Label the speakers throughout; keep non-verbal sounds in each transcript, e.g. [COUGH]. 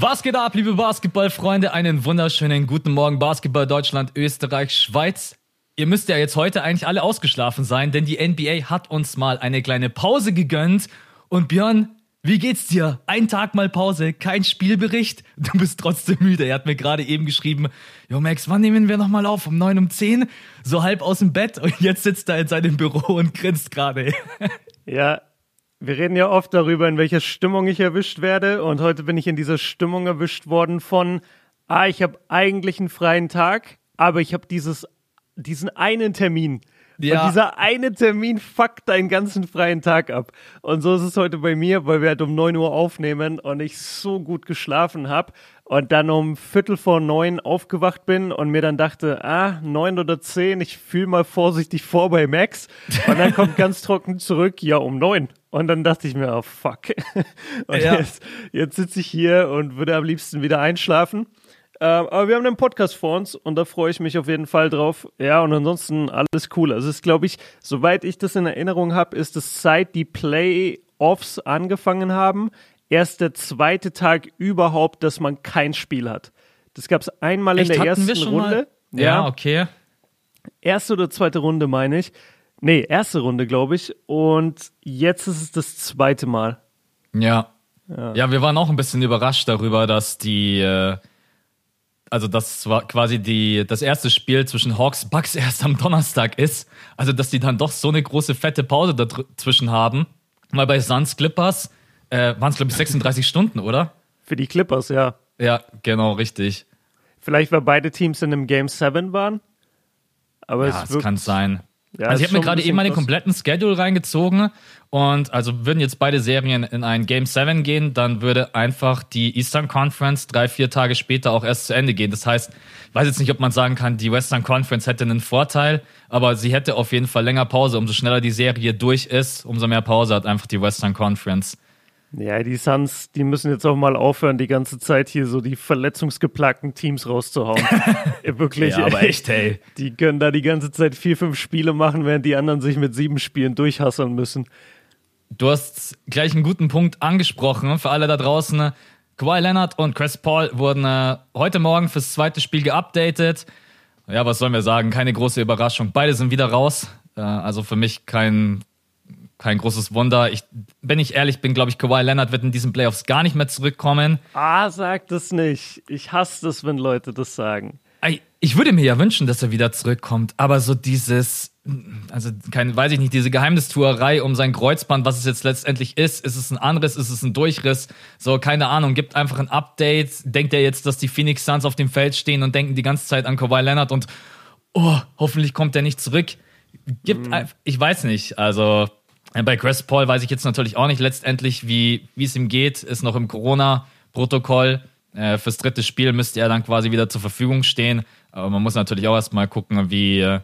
Speaker 1: Was geht ab, liebe Basketballfreunde? Einen wunderschönen guten Morgen, Basketball Deutschland, Österreich, Schweiz. Ihr müsst ja jetzt heute eigentlich alle ausgeschlafen sein, denn die NBA hat uns mal eine kleine Pause gegönnt. Und Björn, wie geht's dir? Ein Tag mal Pause, kein Spielbericht. [LAUGHS] Du bist trotzdem müde. Er hat mir gerade eben geschrieben, Jo Max, wann nehmen wir nochmal auf? Um neun, um zehn? So halb aus dem Bett und jetzt sitzt er in seinem Büro und grinst gerade. [LAUGHS]
Speaker 2: Ja, wir reden ja oft darüber, in welcher Stimmung ich erwischt werde. Und heute bin ich in dieser Stimmung erwischt worden von, ah, ich habe eigentlich einen freien Tag, aber ich habe dieses, diesen einen Termin. Ja. Und dieser eine Termin fuckt deinen ganzen freien Tag ab. Und so ist es heute bei mir, weil wir halt um 9 Uhr aufnehmen und ich so gut geschlafen habe und dann um Viertel vor neun aufgewacht bin und mir dann dachte, ah, neun oder zehn, ich fühle mal vorsichtig vor bei Max. Und dann kommt [LAUGHS] ganz trocken zurück, ja, um neun. Und dann dachte ich mir, oh fuck. [LAUGHS] Und ja. jetzt, jetzt sitze ich hier und würde am liebsten wieder einschlafen. Ähm, aber wir haben einen Podcast vor uns und da freue ich mich auf jeden Fall drauf. Ja, und ansonsten alles cool. Also es ist, glaube ich, soweit ich das in Erinnerung habe, ist es seit die Playoffs angefangen haben, erst der zweite Tag überhaupt, dass man kein Spiel hat. Das gab es einmal Echt, in der ersten Runde.
Speaker 1: Ja, ja, okay.
Speaker 2: Erste oder zweite Runde, meine ich. Nee, erste Runde, glaube ich. Und jetzt ist es das zweite Mal.
Speaker 1: Ja. ja. Ja, wir waren auch ein bisschen überrascht darüber, dass die äh, also das war quasi die, das erste Spiel zwischen Hawks Bucks erst am Donnerstag ist. Also, dass die dann doch so eine große fette Pause dazwischen haben. Weil bei Suns Clippers äh, waren es, glaube ich, 36 Stunden, oder?
Speaker 2: Für die Clippers, ja.
Speaker 1: Ja, genau, richtig.
Speaker 2: Vielleicht, weil beide Teams in einem Game 7 waren.
Speaker 1: Aber ja, es, es kann sein. Ja, also ich habe mir gerade eben meine kompletten Schedule reingezogen und also würden jetzt beide Serien in ein Game 7 gehen, dann würde einfach die Eastern Conference drei, vier Tage später auch erst zu Ende gehen. Das heißt, ich weiß jetzt nicht, ob man sagen kann, die Western Conference hätte einen Vorteil, aber sie hätte auf jeden Fall länger Pause. Umso schneller die Serie durch ist, umso mehr Pause hat einfach die Western Conference.
Speaker 2: Ja, die Suns, die müssen jetzt auch mal aufhören, die ganze Zeit hier so die verletzungsgeplagten Teams rauszuhauen. [LAUGHS] Wirklich.
Speaker 1: Ja, aber echt, hey.
Speaker 2: Die können da die ganze Zeit vier, fünf Spiele machen, während die anderen sich mit sieben Spielen durchhasseln müssen.
Speaker 1: Du hast gleich einen guten Punkt angesprochen für alle da draußen. Kawhi Leonard und Chris Paul wurden äh, heute Morgen fürs zweite Spiel geupdatet. Ja, was sollen wir sagen? Keine große Überraschung. Beide sind wieder raus. Äh, also für mich kein kein großes Wunder. Ich, wenn ich ehrlich bin, glaube ich, Kawhi Leonard wird in diesen Playoffs gar nicht mehr zurückkommen.
Speaker 2: Ah, sag das nicht. Ich hasse es, wenn Leute das sagen.
Speaker 1: Ich würde mir ja wünschen, dass er wieder zurückkommt, aber so dieses, also kein, weiß ich nicht, diese Geheimnistuerei um sein Kreuzband, was es jetzt letztendlich ist, ist es ein Anriss, ist es ein Durchriss, so keine Ahnung, gibt einfach ein Update, denkt er jetzt, dass die Phoenix Suns auf dem Feld stehen und denken die ganze Zeit an Kawhi Leonard und oh, hoffentlich kommt er nicht zurück. Gibt, mhm. ich weiß nicht, also bei Chris Paul weiß ich jetzt natürlich auch nicht letztendlich, wie, wie es ihm geht. Ist noch im Corona-Protokoll. Äh, fürs dritte Spiel müsste er dann quasi wieder zur Verfügung stehen. Aber man muss natürlich auch erstmal gucken, wie, äh,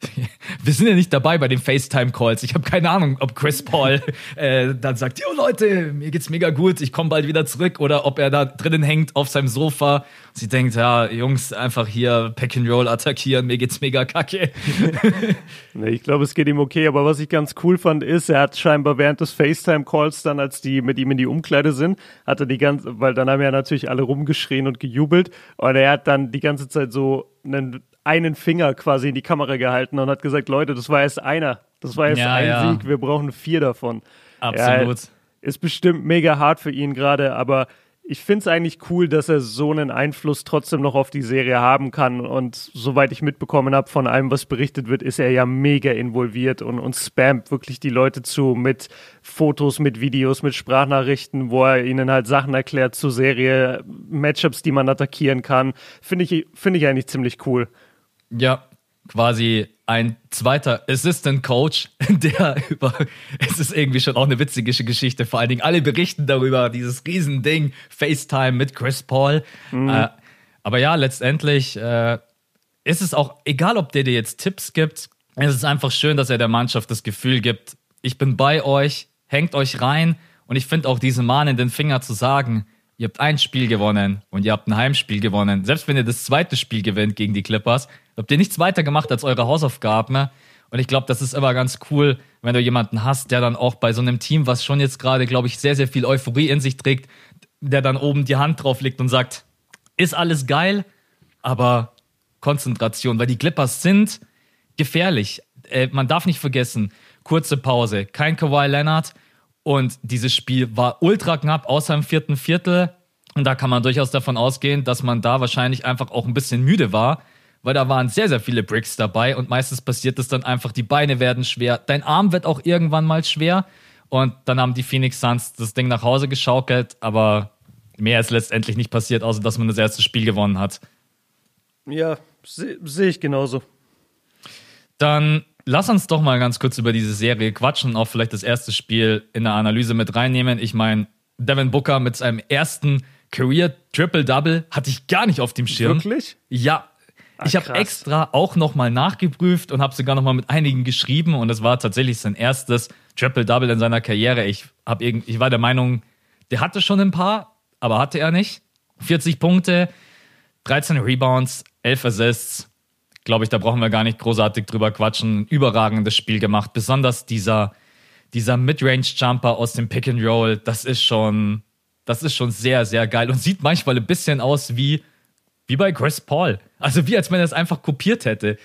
Speaker 1: [LAUGHS] wir sind ja nicht dabei bei den FaceTime-Calls. Ich habe keine Ahnung, ob Chris Paul [LAUGHS] äh, dann sagt, jo Leute, mir geht's mega gut, ich komme bald wieder zurück. Oder ob er da drinnen hängt auf seinem Sofa. Sie denkt, ja, Jungs, einfach hier Pack and Roll attackieren, mir geht's mega kacke. [LAUGHS]
Speaker 2: nee, ich glaube, es geht ihm okay. Aber was ich ganz cool fand, ist, er hat scheinbar während des FaceTime-Calls dann, als die mit ihm in die Umkleide sind, hat er die ganze, weil dann haben ja natürlich alle rumgeschrien und gejubelt. Und er hat dann die ganze Zeit so einen einen Finger quasi in die Kamera gehalten und hat gesagt, Leute, das war erst einer. Das war erst ja, ein ja. Sieg, wir brauchen vier davon.
Speaker 1: Absolut. Ja,
Speaker 2: ist bestimmt mega hart für ihn gerade, aber ich finde es eigentlich cool, dass er so einen Einfluss trotzdem noch auf die Serie haben kann. Und soweit ich mitbekommen habe von allem, was berichtet wird, ist er ja mega involviert und, und spammt wirklich die Leute zu mit Fotos, mit Videos, mit Sprachnachrichten, wo er ihnen halt Sachen erklärt zur Serie, Matchups, die man attackieren kann. Finde ich, finde ich eigentlich ziemlich cool.
Speaker 1: Ja, quasi ein zweiter Assistant Coach, [LAUGHS] der über, es ist irgendwie schon auch eine witzige Geschichte, vor allen Dingen alle berichten darüber, dieses Riesending, FaceTime mit Chris Paul. Mhm. Äh, aber ja, letztendlich äh, ist es auch, egal ob der dir jetzt Tipps gibt, es ist einfach schön, dass er der Mannschaft das Gefühl gibt, ich bin bei euch, hängt euch rein und ich finde auch diese Mahn in den Finger zu sagen, ihr habt ein Spiel gewonnen und ihr habt ein Heimspiel gewonnen. Selbst wenn ihr das zweite Spiel gewinnt gegen die Clippers, habt ihr nichts weiter gemacht als eure Hausaufgaben. Und ich glaube, das ist immer ganz cool, wenn du jemanden hast, der dann auch bei so einem Team, was schon jetzt gerade, glaube ich, sehr, sehr viel Euphorie in sich trägt, der dann oben die Hand drauf legt und sagt, ist alles geil, aber Konzentration, weil die Clippers sind gefährlich. Äh, man darf nicht vergessen, kurze Pause, kein Kawhi Leonard und dieses Spiel war ultra knapp, außer im vierten Viertel. Und da kann man durchaus davon ausgehen, dass man da wahrscheinlich einfach auch ein bisschen müde war, weil da waren sehr, sehr viele Bricks dabei und meistens passiert es dann einfach, die Beine werden schwer, dein Arm wird auch irgendwann mal schwer und dann haben die Phoenix Suns das Ding nach Hause geschaukelt, aber mehr ist letztendlich nicht passiert, außer dass man das erste Spiel gewonnen hat.
Speaker 2: Ja, sehe seh ich genauso.
Speaker 1: Dann lass uns doch mal ganz kurz über diese Serie quatschen und auch vielleicht das erste Spiel in der Analyse mit reinnehmen. Ich meine, Devin Booker mit seinem ersten Career Triple-Double hatte ich gar nicht auf dem Schirm.
Speaker 2: Wirklich?
Speaker 1: Ja. Ach, ich habe extra auch nochmal nachgeprüft und habe sogar nochmal mit einigen geschrieben und es war tatsächlich sein erstes Triple-Double in seiner Karriere. Ich, hab irgend, ich war der Meinung, der hatte schon ein paar, aber hatte er nicht. 40 Punkte, 13 Rebounds, 11 Assists. Glaube ich, da brauchen wir gar nicht großartig drüber quatschen. Überragendes Spiel gemacht. Besonders dieser, dieser Midrange-Jumper aus dem Pick and Roll, das ist schon, das ist schon sehr, sehr geil und sieht manchmal ein bisschen aus wie, wie bei Chris Paul. Also wie als wenn er es einfach kopiert hätte.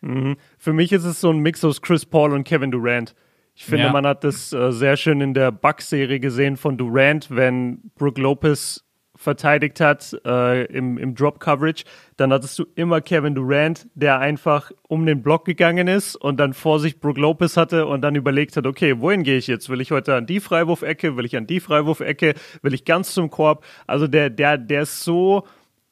Speaker 2: Mhm. Für mich ist es so ein Mix aus Chris Paul und Kevin Durant. Ich finde, ja. man hat das äh, sehr schön in der Bucks-Serie gesehen von Durant, wenn Brook Lopez verteidigt hat äh, im, im Drop-Coverage, dann hattest du immer Kevin Durant, der einfach um den Block gegangen ist und dann vor sich Brook Lopez hatte und dann überlegt hat, okay, wohin gehe ich jetzt? Will ich heute an die Freiwurfecke? Will ich an die Freiwurfecke? Will ich ganz zum Korb? Also der, der, der ist so,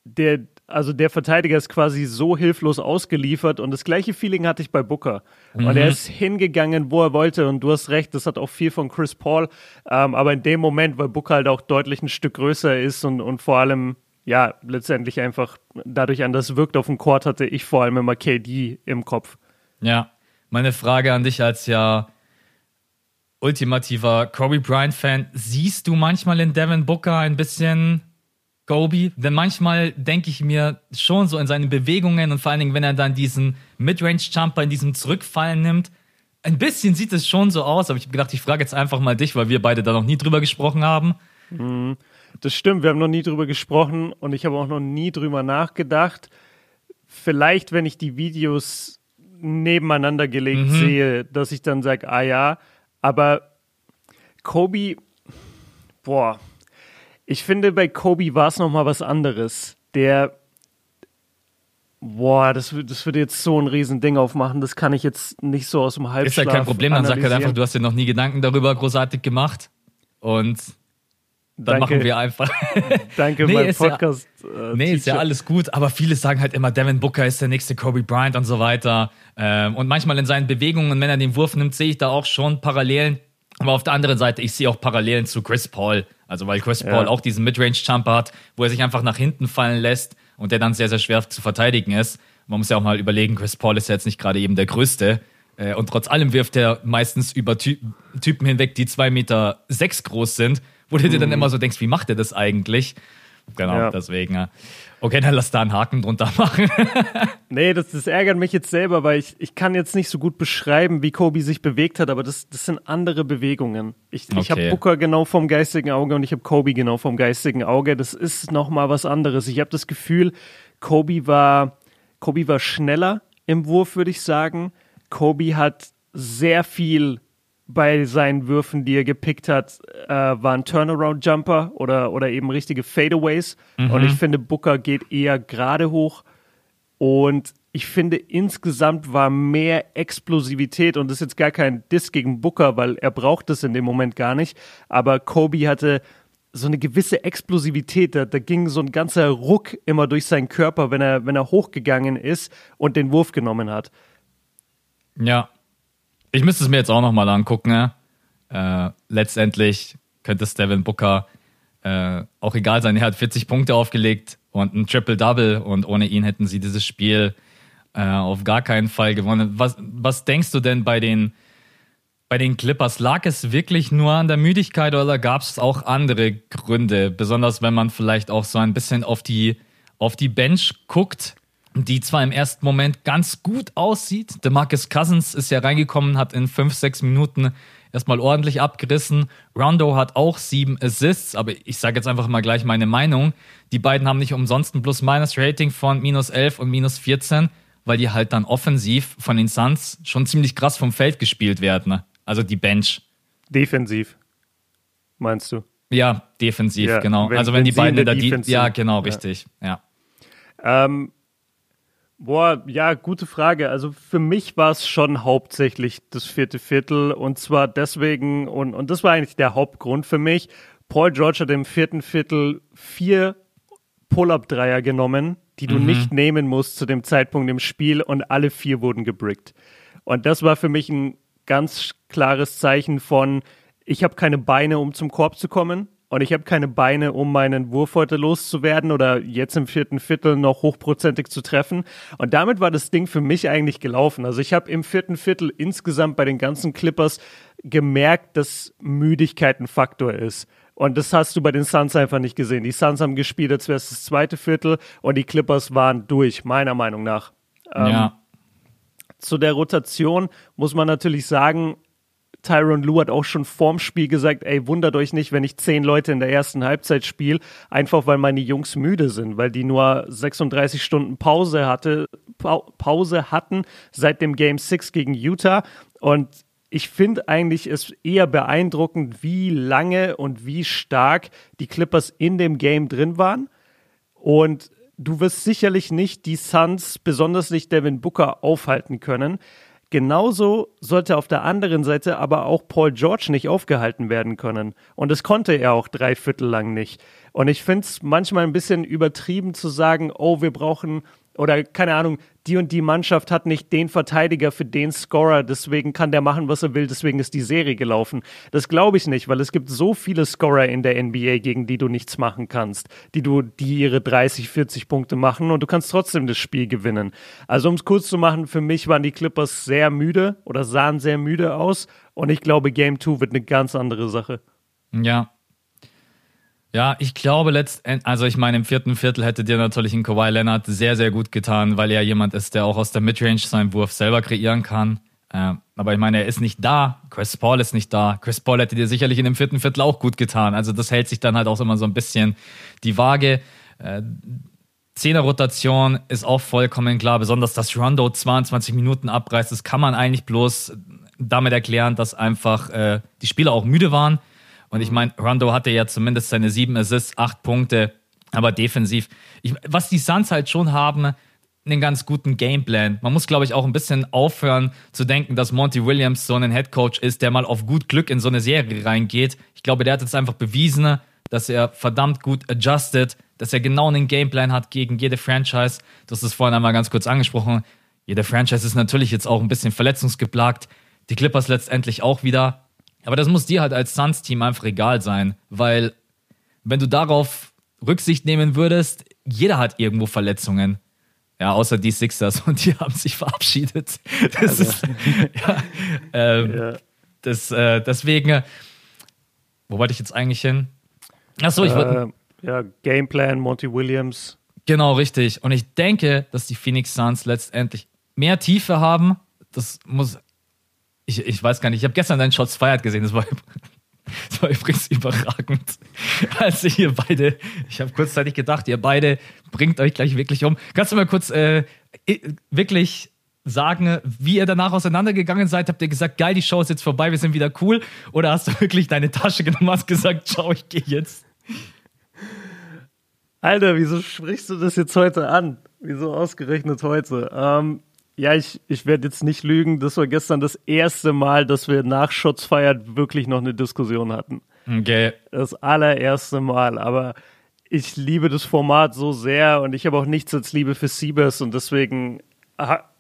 Speaker 2: der, also der Verteidiger ist quasi so hilflos ausgeliefert und das gleiche Feeling hatte ich bei Booker. Mhm. Und er ist hingegangen, wo er wollte und du hast recht, das hat auch viel von Chris Paul, ähm, aber in dem Moment, weil Booker halt auch deutlich ein Stück größer ist und, und vor allem, ja, letztendlich einfach dadurch anders wirkt auf dem Court, hatte ich vor allem immer KD im Kopf.
Speaker 1: Ja, meine Frage an dich als ja ultimativer Kobe Bryant-Fan, siehst du manchmal in Devin Booker ein bisschen Gobi, denn manchmal denke ich mir schon so in seinen Bewegungen und vor allen Dingen, wenn er dann diesen Midrange-Jumper in diesem Zurückfallen nimmt, ein bisschen sieht es schon so aus, aber ich habe gedacht, ich frage jetzt einfach mal dich, weil wir beide da noch nie drüber gesprochen haben.
Speaker 2: Mhm. Das stimmt, wir haben noch nie drüber gesprochen und ich habe auch noch nie drüber nachgedacht. Vielleicht, wenn ich die Videos nebeneinander gelegt mhm. sehe, dass ich dann sage, ah ja, aber Kobe, boah, ich finde, bei Kobe war es nochmal was anderes. Der, boah, das, das würde jetzt so ein Riesending aufmachen, das kann ich jetzt nicht so aus dem Halbschlaf
Speaker 1: Ist ja kein Problem, dann sag halt einfach, du hast dir noch nie Gedanken darüber großartig gemacht und dann Danke. machen wir einfach. [LAUGHS]
Speaker 2: Danke, nee, mein Podcast.
Speaker 1: Ja, äh, nee, ist ja alles gut, aber viele sagen halt immer, Devin Booker ist der nächste Kobe Bryant und so weiter. Ähm, und manchmal in seinen Bewegungen, wenn er den Wurf nimmt, sehe ich da auch schon Parallelen. Aber auf der anderen Seite, ich sehe auch Parallelen zu Chris Paul. Also weil Chris ja. Paul auch diesen Midrange-Jumper hat, wo er sich einfach nach hinten fallen lässt und der dann sehr, sehr schwer zu verteidigen ist. Man muss ja auch mal überlegen, Chris Paul ist ja jetzt nicht gerade eben der Größte. Äh, und trotz allem wirft er meistens über Ty Typen hinweg, die zwei Meter sechs groß sind, wo du dir dann mhm. immer so denkst, wie macht er das eigentlich? Genau, ja. deswegen. Okay, dann lass da einen Haken drunter [LAUGHS] machen.
Speaker 2: nee, das, das ärgert mich jetzt selber, weil ich, ich kann jetzt nicht so gut beschreiben, wie Kobe sich bewegt hat, aber das, das sind andere Bewegungen. Ich, okay. ich habe Booker genau vom geistigen Auge und ich habe Kobe genau vom geistigen Auge. Das ist nochmal was anderes. Ich habe das Gefühl, Kobe war, Kobe war schneller im Wurf, würde ich sagen. Kobe hat sehr viel bei seinen Würfen, die er gepickt hat, äh, waren Turnaround-Jumper oder, oder eben richtige Fadeaways. Mhm. Und ich finde, Booker geht eher gerade hoch. Und ich finde, insgesamt war mehr Explosivität, und das ist jetzt gar kein Diss gegen Booker, weil er braucht das in dem Moment gar nicht. Aber Kobe hatte so eine gewisse Explosivität. Da, da ging so ein ganzer Ruck immer durch seinen Körper, wenn er, wenn er hochgegangen ist und den Wurf genommen hat.
Speaker 1: Ja, ich müsste es mir jetzt auch nochmal angucken. Ne? Äh, letztendlich könnte es Booker äh, auch egal sein. Er hat 40 Punkte aufgelegt und ein Triple-Double und ohne ihn hätten sie dieses Spiel äh, auf gar keinen Fall gewonnen. Was, was denkst du denn bei den, bei den Clippers? Lag es wirklich nur an der Müdigkeit oder gab es auch andere Gründe? Besonders wenn man vielleicht auch so ein bisschen auf die, auf die Bench guckt die zwar im ersten Moment ganz gut aussieht. Der Marcus Cousins ist ja reingekommen, hat in fünf, sechs Minuten erstmal ordentlich abgerissen. Rondo hat auch sieben Assists, aber ich sage jetzt einfach mal gleich meine Meinung. Die beiden haben nicht umsonst ein Plus-Minus-Rating von minus 11 und minus 14, weil die halt dann offensiv von den Suns schon ziemlich krass vom Feld gespielt werden. Also die Bench.
Speaker 2: Defensiv, meinst du?
Speaker 1: Ja, defensiv, ja, genau. Wenn, also wenn, wenn die beiden in der, der Defense Ja, genau, richtig. Ja.
Speaker 2: Ähm, boah, ja, gute Frage. Also für mich war es schon hauptsächlich das vierte Viertel und zwar deswegen, und, und das war eigentlich der Hauptgrund für mich. Paul George hat im vierten Viertel vier Pull-Up-Dreier genommen, die du mhm. nicht nehmen musst zu dem Zeitpunkt im Spiel und alle vier wurden gebrickt. Und das war für mich ein ganz klares Zeichen von, ich habe keine Beine, um zum Korb zu kommen. Und ich habe keine Beine, um meinen Wurf heute loszuwerden oder jetzt im vierten Viertel noch hochprozentig zu treffen. Und damit war das Ding für mich eigentlich gelaufen. Also ich habe im vierten Viertel insgesamt bei den ganzen Clippers gemerkt, dass Müdigkeit ein Faktor ist. Und das hast du bei den Suns einfach nicht gesehen. Die Suns haben gespielt, als wäre es das zweite Viertel und die Clippers waren durch, meiner Meinung nach.
Speaker 1: Ja. Ähm,
Speaker 2: zu der Rotation muss man natürlich sagen, Tyron Lue hat auch schon vorm Spiel gesagt, ey, wundert euch nicht, wenn ich zehn Leute in der ersten Halbzeit spiele, einfach weil meine Jungs müde sind, weil die nur 36 Stunden Pause hatte, pa Pause hatten seit dem Game 6 gegen Utah und ich finde eigentlich es eher beeindruckend, wie lange und wie stark die Clippers in dem Game drin waren. Und du wirst sicherlich nicht die Suns, besonders nicht Devin Booker, aufhalten können. Genauso sollte auf der anderen Seite aber auch Paul George nicht aufgehalten werden können. Und das konnte er auch drei Viertel lang nicht. Und ich finde es manchmal ein bisschen übertrieben zu sagen, oh, wir brauchen oder keine Ahnung, die und die Mannschaft hat nicht den Verteidiger für den Scorer, deswegen kann der machen, was er will, deswegen ist die Serie gelaufen. Das glaube ich nicht, weil es gibt so viele Scorer in der NBA, gegen die du nichts machen kannst, die du, die ihre 30, 40 Punkte machen und du kannst trotzdem das Spiel gewinnen. Also um es kurz zu machen, für mich waren die Clippers sehr müde oder sahen sehr müde aus und ich glaube, Game 2 wird eine ganz andere Sache.
Speaker 1: Ja, ja, ich glaube letztendlich, also ich meine, im vierten Viertel hätte dir natürlich ein Kawhi Leonard sehr, sehr gut getan, weil er jemand ist, der auch aus der Midrange seinen Wurf selber kreieren kann. Äh, aber ich meine, er ist nicht da. Chris Paul ist nicht da. Chris Paul hätte dir sicherlich in dem vierten Viertel auch gut getan. Also das hält sich dann halt auch immer so ein bisschen die Waage. Äh, Zehner-Rotation ist auch vollkommen klar, besonders dass Rondo 22 Minuten abreißt. Das kann man eigentlich bloß damit erklären, dass einfach äh, die Spieler auch müde waren und ich meine, Rondo hatte ja zumindest seine sieben Assists, acht Punkte, aber defensiv. Ich, was die Suns halt schon haben, einen ganz guten Gameplan. Man muss, glaube ich, auch ein bisschen aufhören zu denken, dass Monty Williams so ein Headcoach ist, der mal auf gut Glück in so eine Serie reingeht. Ich glaube, der hat jetzt einfach bewiesen, dass er verdammt gut adjusted, dass er genau einen Gameplan hat gegen jede Franchise. Du hast es vorhin einmal ganz kurz angesprochen. Jede Franchise ist natürlich jetzt auch ein bisschen verletzungsgeplagt. Die Clippers letztendlich auch wieder. Aber das muss dir halt als Suns-Team einfach egal sein, weil wenn du darauf Rücksicht nehmen würdest, jeder hat irgendwo Verletzungen. Ja, außer die Sixers [LAUGHS] und die haben sich verabschiedet. Das also. ist, ja, ähm, ja. Das, äh, deswegen, wo wollte ich jetzt eigentlich hin? Achso, ich wollte.
Speaker 2: Äh, ja, Gameplan, Monty Williams.
Speaker 1: Genau, richtig. Und ich denke, dass die Phoenix Suns letztendlich mehr Tiefe haben. Das muss ich, ich weiß gar nicht, ich habe gestern deinen Shots Fired gesehen, das war, [LAUGHS] das war übrigens überragend. Als ihr beide, ich habe kurzzeitig gedacht, ihr beide bringt euch gleich wirklich um. Kannst du mal kurz äh, wirklich sagen, wie ihr danach auseinandergegangen seid? Habt ihr gesagt, geil, die Show ist jetzt vorbei, wir sind wieder cool? Oder hast du wirklich deine Tasche genommen und hast gesagt, ciao, ich gehe jetzt?
Speaker 2: Alter, wieso sprichst du das jetzt heute an? Wieso ausgerechnet heute? Ähm, ja, ich, ich werde jetzt nicht lügen. Das war gestern das erste Mal, dass wir nach Shots feiert wirklich noch eine Diskussion hatten.
Speaker 1: Okay.
Speaker 2: Das allererste Mal. Aber ich liebe das Format so sehr und ich habe auch nichts als Liebe für Siebes und deswegen,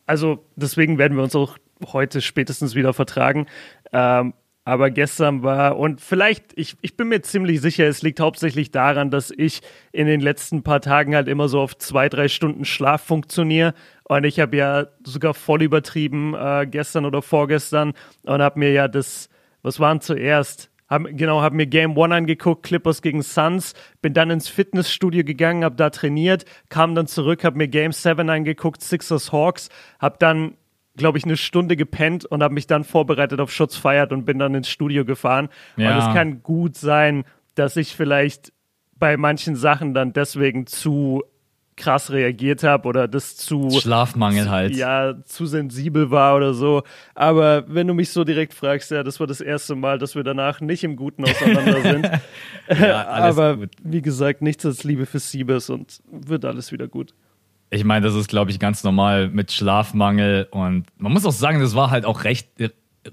Speaker 2: also deswegen werden wir uns auch heute spätestens wieder vertragen. Ähm, aber gestern war, und vielleicht, ich, ich bin mir ziemlich sicher, es liegt hauptsächlich daran, dass ich in den letzten paar Tagen halt immer so auf zwei, drei Stunden Schlaf funktioniere. Und ich habe ja sogar voll übertrieben äh, gestern oder vorgestern und habe mir ja das, was waren zuerst? Hab, genau, habe mir Game One angeguckt, Clippers gegen Suns, bin dann ins Fitnessstudio gegangen, habe da trainiert, kam dann zurück, habe mir Game 7 angeguckt, Sixers Hawks, habe dann glaube ich, eine Stunde gepennt und habe mich dann vorbereitet auf Schutz feiert und bin dann ins Studio gefahren. Ja. Und es kann gut sein, dass ich vielleicht bei manchen Sachen dann deswegen zu krass reagiert habe oder das zu
Speaker 1: Schlafmangel halt.
Speaker 2: Ja, zu sensibel war oder so. Aber wenn du mich so direkt fragst, ja, das war das erste Mal, dass wir danach nicht im Guten auseinander sind. [LAUGHS] ja, Aber gut. wie gesagt, nichts als Liebe für Siebes und wird alles wieder gut.
Speaker 1: Ich meine, das ist, glaube ich, ganz normal mit Schlafmangel und man muss auch sagen, das war halt auch recht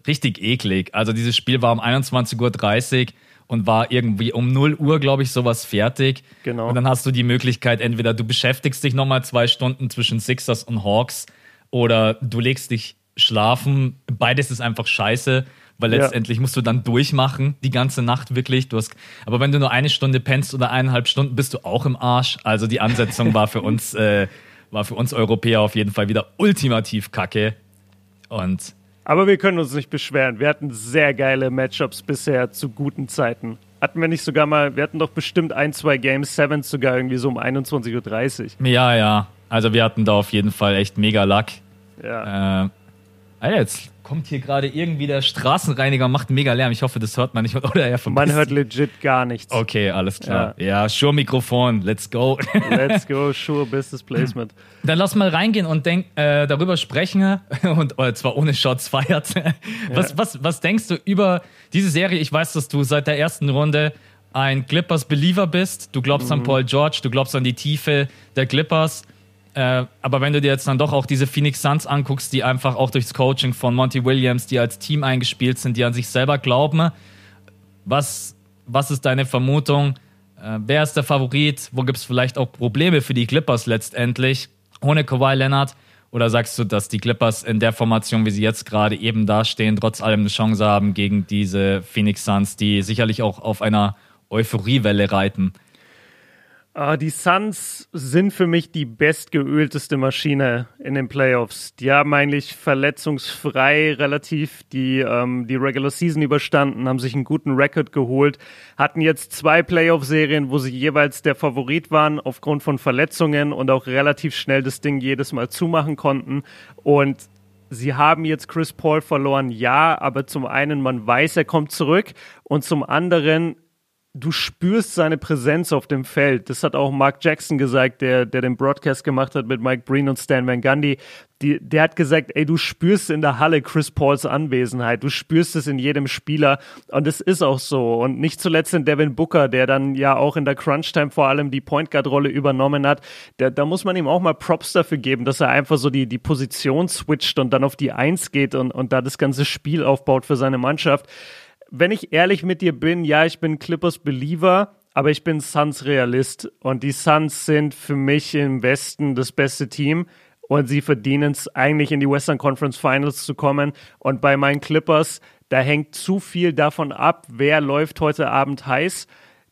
Speaker 1: richtig eklig. Also dieses Spiel war um 21.30 Uhr und war irgendwie um 0 Uhr, glaube ich, sowas fertig. Genau. Und dann hast du die Möglichkeit, entweder du beschäftigst dich nochmal zwei Stunden zwischen Sixers und Hawks oder du legst dich schlafen. Beides ist einfach scheiße, weil letztendlich ja. musst du dann durchmachen, die ganze Nacht wirklich. Du hast, aber wenn du nur eine Stunde pennst oder eineinhalb Stunden, bist du auch im Arsch. Also die Ansetzung war für uns, äh, war für uns Europäer auf jeden Fall wieder ultimativ kacke. Und
Speaker 2: aber wir können uns nicht beschweren. Wir hatten sehr geile Matchups bisher zu guten Zeiten. Hatten wir nicht sogar mal, wir hatten doch bestimmt ein, zwei Games, Sevens sogar irgendwie so um 21.30
Speaker 1: Uhr. Ja, ja. Also wir hatten da auf jeden Fall echt mega Luck. Ja. Äh, Alter, jetzt kommt hier gerade irgendwie der Straßenreiniger, macht mega Lärm. Ich hoffe, das hört man nicht. [LAUGHS] Oder
Speaker 2: er man hört legit gar nichts.
Speaker 1: Okay, alles klar. Ja, ja Shure Mikrofon, let's go. [LAUGHS]
Speaker 2: Let's go, Shure Business Placement.
Speaker 1: Dann lass mal reingehen und denk, äh, darüber sprechen [LAUGHS] und äh, zwar ohne Shots feiert. was, ja. was, was denkst du über diese Serie? Ich weiß, dass du seit der ersten Runde ein Clippers-Believer bist. Du glaubst mhm. an Paul George, du glaubst an die Tiefe der Clippers. Äh, aber wenn du dir jetzt dann doch auch diese Phoenix Suns anguckst, die einfach auch durchs Coaching von Monty Williams, die als Team eingespielt sind, die an sich selber glauben, was, was ist deine Vermutung? Äh, wer ist der Favorit? Wo gibt es vielleicht auch Probleme für die Clippers letztendlich ohne Kawhi Leonard? Oder sagst du, dass die Clippers in der Formation, wie sie jetzt gerade eben dastehen, trotz allem eine Chance haben gegen diese Phoenix Suns, die sicherlich auch auf einer Euphoriewelle reiten?
Speaker 2: Uh, die Suns sind für mich die bestgeölteste Maschine in den Playoffs. Die haben eigentlich verletzungsfrei relativ die, ähm, die Regular Season überstanden, haben sich einen guten Rekord geholt, hatten jetzt zwei Playoff-Serien, wo sie jeweils der Favorit waren aufgrund von Verletzungen und auch relativ schnell das Ding jedes Mal zumachen konnten. Und sie haben jetzt Chris Paul verloren, ja, aber zum einen, man weiß, er kommt zurück und zum anderen du spürst seine Präsenz auf dem Feld. Das hat auch Mark Jackson gesagt, der, der den Broadcast gemacht hat mit Mike Breen und Stan Van Gundy. Die, der hat gesagt, ey, du spürst in der Halle Chris Pauls Anwesenheit. Du spürst es in jedem Spieler. Und es ist auch so. Und nicht zuletzt in Devin Booker, der dann ja auch in der Crunch-Time vor allem die Point Guard-Rolle übernommen hat. Der, da muss man ihm auch mal Props dafür geben, dass er einfach so die, die Position switcht und dann auf die Eins geht und, und da das ganze Spiel aufbaut für seine Mannschaft wenn ich ehrlich mit dir bin, ja, ich bin Clippers Believer, aber ich bin Suns Realist. Und die Suns sind für mich im Westen das beste Team. Und sie verdienen es eigentlich in die Western Conference Finals zu kommen. Und bei meinen Clippers, da hängt zu viel davon ab, wer läuft heute Abend heiß.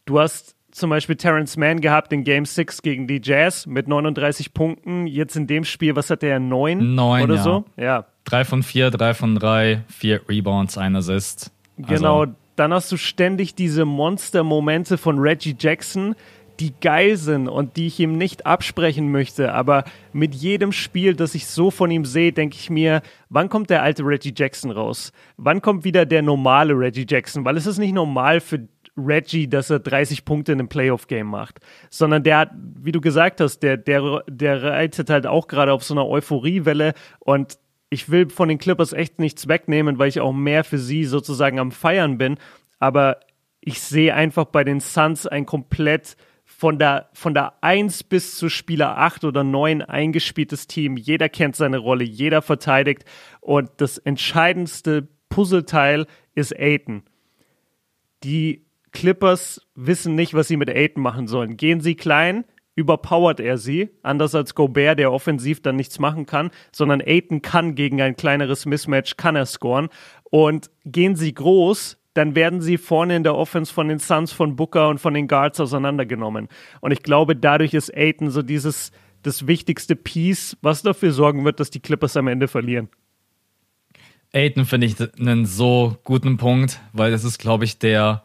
Speaker 2: Du hast zum Beispiel Terrence Mann gehabt in Game 6 gegen die Jazz mit 39 Punkten. Jetzt in dem Spiel, was hat der? Neun?
Speaker 1: Neun
Speaker 2: oder
Speaker 1: ja.
Speaker 2: so? Ja.
Speaker 1: Drei von vier, drei von drei, vier Rebounds, ein Assist.
Speaker 2: Genau, also. dann hast du ständig diese Monster-Momente von Reggie Jackson, die geil sind und die ich ihm nicht absprechen möchte. Aber mit jedem Spiel, das ich so von ihm sehe, denke ich mir, wann kommt der alte Reggie Jackson raus? Wann kommt wieder der normale Reggie Jackson? Weil es ist nicht normal für Reggie, dass er 30 Punkte in einem Playoff-Game macht, sondern der hat, wie du gesagt hast, der, der, der reitet halt auch gerade auf so einer Euphoriewelle und ich will von den Clippers echt nichts wegnehmen, weil ich auch mehr für sie sozusagen am Feiern bin. Aber ich sehe einfach bei den Suns ein komplett von der, von der 1 bis zu Spieler 8 oder 9 eingespieltes Team. Jeder kennt seine Rolle, jeder verteidigt. Und das entscheidendste Puzzleteil ist Aiton. Die Clippers wissen nicht, was sie mit Aiton machen sollen. Gehen sie klein, überpowert er sie, anders als Gobert, der offensiv dann nichts machen kann, sondern Aiton kann gegen ein kleineres Mismatch, kann er scoren. Und gehen sie groß, dann werden sie vorne in der Offense von den Suns, von Booker und von den Guards auseinandergenommen. Und ich glaube, dadurch ist Aiton so dieses, das wichtigste Piece, was dafür sorgen wird, dass die Clippers am Ende verlieren.
Speaker 1: Aiton finde ich einen so guten Punkt, weil das ist, glaube ich, der,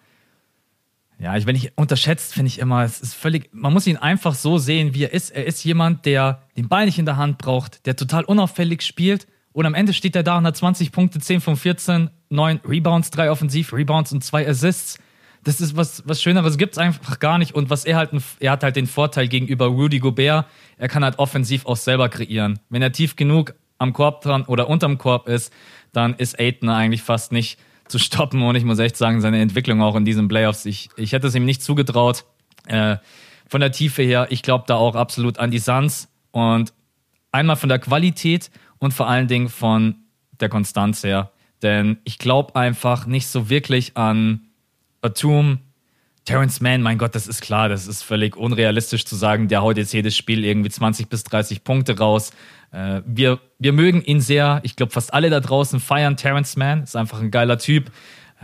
Speaker 1: ja, ich, wenn ich unterschätzt, finde ich immer, es ist völlig, man muss ihn einfach so sehen, wie er ist. Er ist jemand, der den Ball nicht in der Hand braucht, der total unauffällig spielt Und am Ende steht er da und hat 20 Punkte, 10 von 14, 9 Rebounds, 3 Offensiv-Rebounds und 2 Assists. Das ist was, was Schöneres gibt es einfach gar nicht. Und was er halt, er hat halt den Vorteil gegenüber Rudy Gobert, er kann halt offensiv auch selber kreieren. Wenn er tief genug am Korb dran oder unterm Korb ist, dann ist Aiton eigentlich fast nicht zu stoppen. Und ich muss echt sagen, seine Entwicklung auch in diesen Playoffs, ich, ich hätte es ihm nicht zugetraut. Äh, von der Tiefe her, ich glaube da auch absolut an die Suns. Und einmal von der Qualität und vor allen Dingen von der Konstanz her. Denn ich glaube einfach nicht so wirklich an Atum, Terrence Mann, mein Gott, das ist klar, das ist völlig unrealistisch zu sagen, der haut jetzt jedes Spiel irgendwie 20 bis 30 Punkte raus. Äh, wir, wir mögen ihn sehr. Ich glaube, fast alle da draußen feiern Terrence Mann. Ist einfach ein geiler Typ.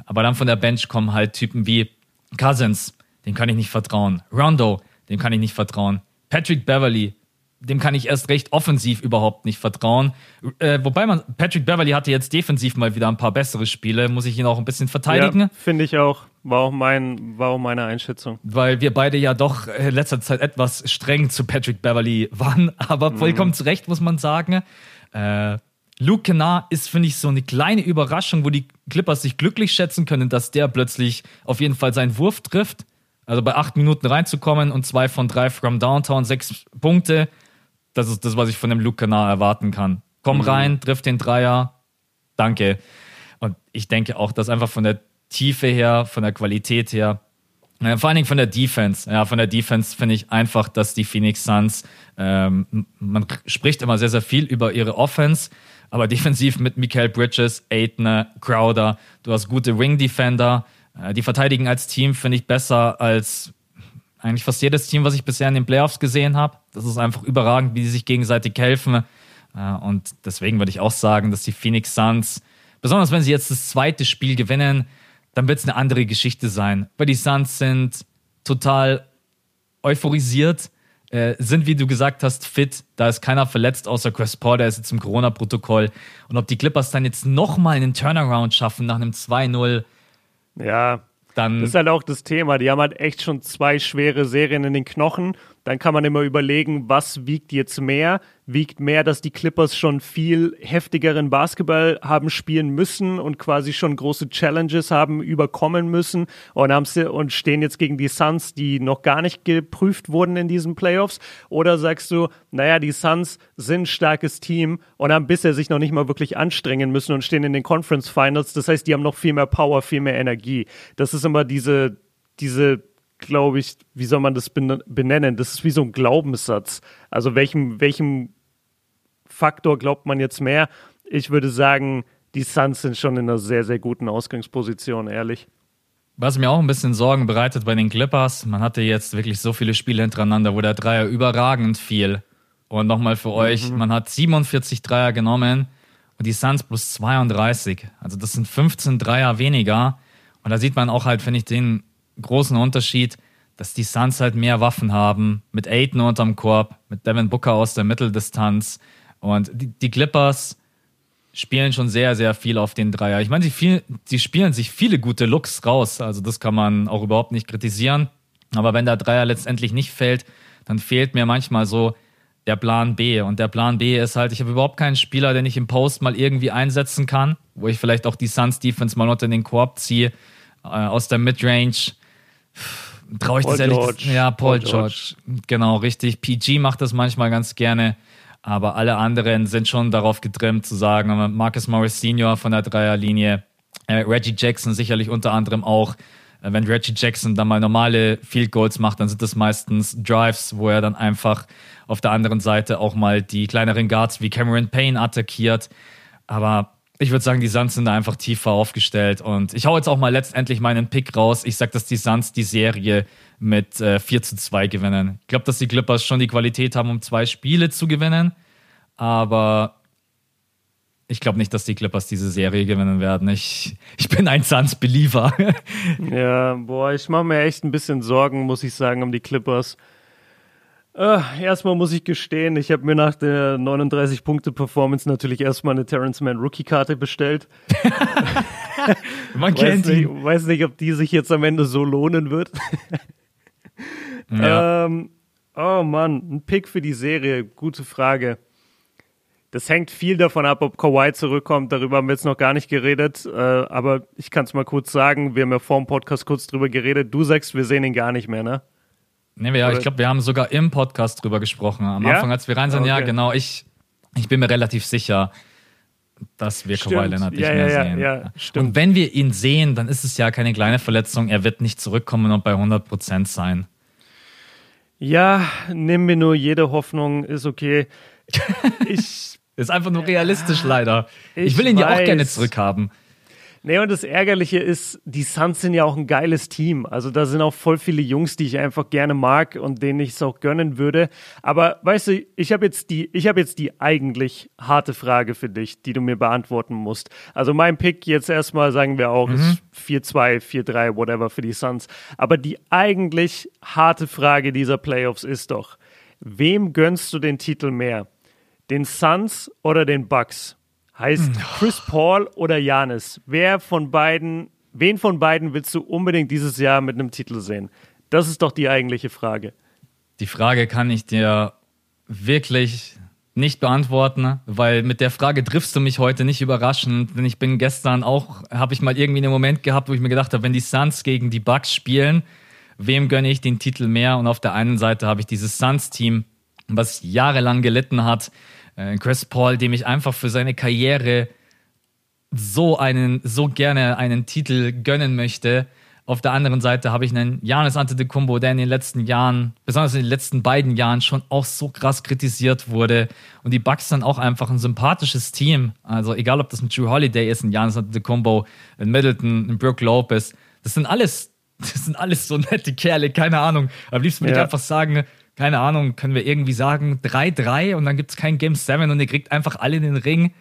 Speaker 1: Aber dann von der Bench kommen halt Typen wie Cousins, dem kann ich nicht vertrauen. Rondo, dem kann ich nicht vertrauen. Patrick Beverly, dem kann ich erst recht offensiv überhaupt nicht vertrauen. Äh, wobei man, Patrick Beverly hatte jetzt defensiv mal wieder ein paar bessere Spiele, muss ich ihn auch ein bisschen verteidigen. Ja,
Speaker 2: Finde ich auch. War auch, mein, war auch meine Einschätzung.
Speaker 1: Weil wir beide ja doch in letzter Zeit etwas streng zu Patrick Beverly waren, [LAUGHS] aber mhm. vollkommen zu Recht, muss man sagen. Äh, Luke Kennard ist, finde ich, so eine kleine Überraschung, wo die Clippers sich glücklich schätzen können, dass der plötzlich auf jeden Fall seinen Wurf trifft. Also bei acht Minuten reinzukommen und zwei von drei from Downtown, sechs Punkte das ist das, was ich von dem Luke Kennard erwarten kann. Komm mhm. rein, trifft den Dreier, danke. Und ich denke auch, dass einfach von der Tiefe her, von der Qualität her, ja, vor allen Dingen von der Defense. Ja, von der Defense finde ich einfach, dass die Phoenix Suns, ähm, man spricht immer sehr, sehr viel über ihre Offense, aber [LAUGHS] defensiv mit Michael Bridges, Aitner, Crowder, du hast gute Wing Defender, äh, die verteidigen als Team, finde ich besser als eigentlich fast jedes Team, was ich bisher in den Playoffs gesehen habe. Das ist einfach überragend, wie sie sich gegenseitig helfen. Äh, und deswegen würde ich auch sagen, dass die Phoenix Suns, besonders wenn sie jetzt das zweite Spiel gewinnen, dann wird es eine andere Geschichte sein. Weil die Suns sind total euphorisiert, äh, sind, wie du gesagt hast, fit. Da ist keiner verletzt, außer Chris Paul, der ist jetzt im Corona-Protokoll. Und ob die Clippers dann jetzt nochmal einen Turnaround schaffen nach einem 2-0.
Speaker 2: Ja, dann das ist halt auch das Thema. Die haben halt echt schon zwei schwere Serien in den Knochen. Dann kann man immer überlegen, was wiegt jetzt mehr? Wiegt mehr, dass die Clippers schon viel heftigeren Basketball haben spielen müssen und quasi schon große Challenges haben überkommen müssen und, haben sie, und stehen jetzt gegen die Suns, die noch gar nicht geprüft wurden in diesen Playoffs? Oder sagst du, naja, die Suns sind ein starkes Team und haben bisher sich noch nicht mal wirklich anstrengen müssen und stehen in den Conference Finals. Das heißt, die haben noch viel mehr Power, viel mehr Energie. Das ist immer diese, diese glaube ich, wie soll man das benennen? Das ist wie so ein Glaubenssatz. Also welchem, welchem Faktor glaubt man jetzt mehr? Ich würde sagen, die Suns sind schon in einer sehr, sehr guten Ausgangsposition, ehrlich.
Speaker 1: Was mir auch ein bisschen Sorgen bereitet bei den Clippers, man hatte jetzt wirklich so viele Spiele hintereinander, wo der Dreier überragend fiel. Und nochmal für euch, mhm. man hat 47 Dreier genommen und die Suns plus 32. Also das sind 15 Dreier weniger. Und da sieht man auch halt, finde ich, den großen Unterschied, dass die Suns halt mehr Waffen haben, mit Aiden unterm Korb, mit Devin Booker aus der Mitteldistanz. Und die, die Clippers spielen schon sehr, sehr viel auf den Dreier. Ich meine, sie, sie spielen sich viele gute Looks raus. Also das kann man auch überhaupt nicht kritisieren. Aber wenn der Dreier letztendlich nicht fällt, dann fehlt mir manchmal so der Plan B. Und der Plan B ist halt, ich habe überhaupt keinen Spieler, den ich im Post mal irgendwie einsetzen kann, wo ich vielleicht auch die Suns Defense mal unter den Korb ziehe, äh, aus der Midrange traue ich Paul das ehrlich George. Ja, Paul, Paul George. George. Genau, richtig. PG macht das manchmal ganz gerne. Aber alle anderen sind schon darauf getrimmt zu sagen, Marcus Morris Senior von der Dreierlinie, äh, Reggie Jackson sicherlich unter anderem auch. Äh, wenn Reggie Jackson dann mal normale Field Goals macht, dann sind das meistens Drives, wo er dann einfach auf der anderen Seite auch mal die kleineren Guards wie Cameron Payne attackiert. Aber ich würde sagen, die Suns sind da einfach tiefer aufgestellt. Und ich hau jetzt auch mal letztendlich meinen Pick raus. Ich sag, dass die Suns die Serie mit äh, 4 zu 2 gewinnen. Ich glaube, dass die Clippers schon die Qualität haben, um zwei Spiele zu gewinnen. Aber ich glaube nicht, dass die Clippers diese Serie gewinnen werden. Ich, ich bin ein Suns-Believer. [LAUGHS]
Speaker 2: ja, boah, ich mache mir echt ein bisschen Sorgen, muss ich sagen, um die Clippers. Uh, erstmal muss ich gestehen, ich habe mir nach der 39-Punkte-Performance natürlich erstmal eine Terrence Mann Rookie-Karte bestellt. [LAUGHS]
Speaker 1: Man kennt
Speaker 2: weiß nicht, weiß nicht, ob die sich jetzt am Ende so lohnen wird. [LAUGHS] ja. ähm, oh Mann, ein Pick für die Serie, gute Frage. Das hängt viel davon ab, ob Kawhi zurückkommt. Darüber haben wir jetzt noch gar nicht geredet. Äh, aber ich kann es mal kurz sagen. Wir haben ja vor dem Podcast kurz drüber geredet. Du sagst, wir sehen ihn gar nicht mehr, ne?
Speaker 1: Nee, wir, ich glaube, wir haben sogar im Podcast drüber gesprochen. Am ja? Anfang, als wir rein sind, okay. ja, genau. Ich, ich bin mir relativ sicher, dass wir stimmt. Kawhi Leonard nicht
Speaker 2: ja,
Speaker 1: mehr
Speaker 2: ja,
Speaker 1: sehen.
Speaker 2: Ja, stimmt.
Speaker 1: Und wenn wir ihn sehen, dann ist es ja keine kleine Verletzung. Er wird nicht zurückkommen und bei 100 Prozent sein.
Speaker 2: Ja, nimm mir nur jede Hoffnung, ist okay. [LAUGHS]
Speaker 1: Ich, ist einfach nur realistisch leider. Ich, ich will ihn weiß. ja auch gerne zurückhaben.
Speaker 2: Nee, und das Ärgerliche ist, die Suns sind ja auch ein geiles Team. Also da sind auch voll viele Jungs, die ich einfach gerne mag und denen ich es auch gönnen würde. Aber weißt du, ich habe jetzt die, ich habe jetzt die eigentlich harte Frage für dich, die du mir beantworten musst. Also mein Pick jetzt erstmal, sagen wir auch, mhm. ist 4-2, 4-3, whatever für die Suns. Aber die eigentlich harte Frage dieser Playoffs ist doch, wem gönnst du den Titel mehr? Den Suns oder den Bucks? Heißt hm. Chris Paul oder Janis? Wer von beiden, wen von beiden willst du unbedingt dieses Jahr mit einem Titel sehen? Das ist doch die eigentliche Frage.
Speaker 1: Die Frage kann ich dir wirklich nicht beantworten, weil mit der Frage triffst du mich heute nicht überraschend, denn ich bin gestern auch, habe ich mal irgendwie einen Moment gehabt, wo ich mir gedacht habe, wenn die Suns gegen die Bucks spielen, wem gönne ich den Titel mehr? Und auf der einen Seite habe ich dieses Suns-Team, was jahrelang gelitten hat, äh, Chris Paul, dem ich einfach für seine Karriere so einen, so gerne einen Titel gönnen möchte. Auf der anderen Seite habe ich einen Janis Antetokounmpo, der in den letzten Jahren, besonders in den letzten beiden Jahren, schon auch so krass kritisiert wurde. Und die Bucks sind auch einfach ein sympathisches Team. Also egal, ob das ein Drew Holiday ist, ein Janis Antetokounmpo, ein Middleton, ein Brooke Lopez, das sind alles, [LAUGHS] das sind alles so nette Kerle, keine Ahnung. Am liebsten würde ja. ich einfach sagen, keine Ahnung, können wir irgendwie sagen 3-3 und dann gibt es kein Game 7 und ihr kriegt einfach alle in den Ring.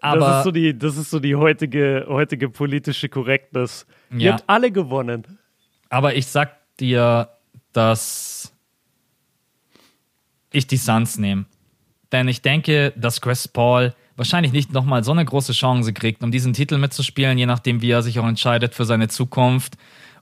Speaker 1: Aber
Speaker 2: das ist so die, das ist so die heutige, heutige politische Korrektness. Ja. Ihr habt alle gewonnen.
Speaker 1: Aber ich sag dir, dass ich die Suns nehme. Denn ich denke, dass Chris Paul wahrscheinlich nicht nochmal so eine große Chance kriegt, um diesen Titel mitzuspielen, je nachdem, wie er sich auch entscheidet für seine Zukunft.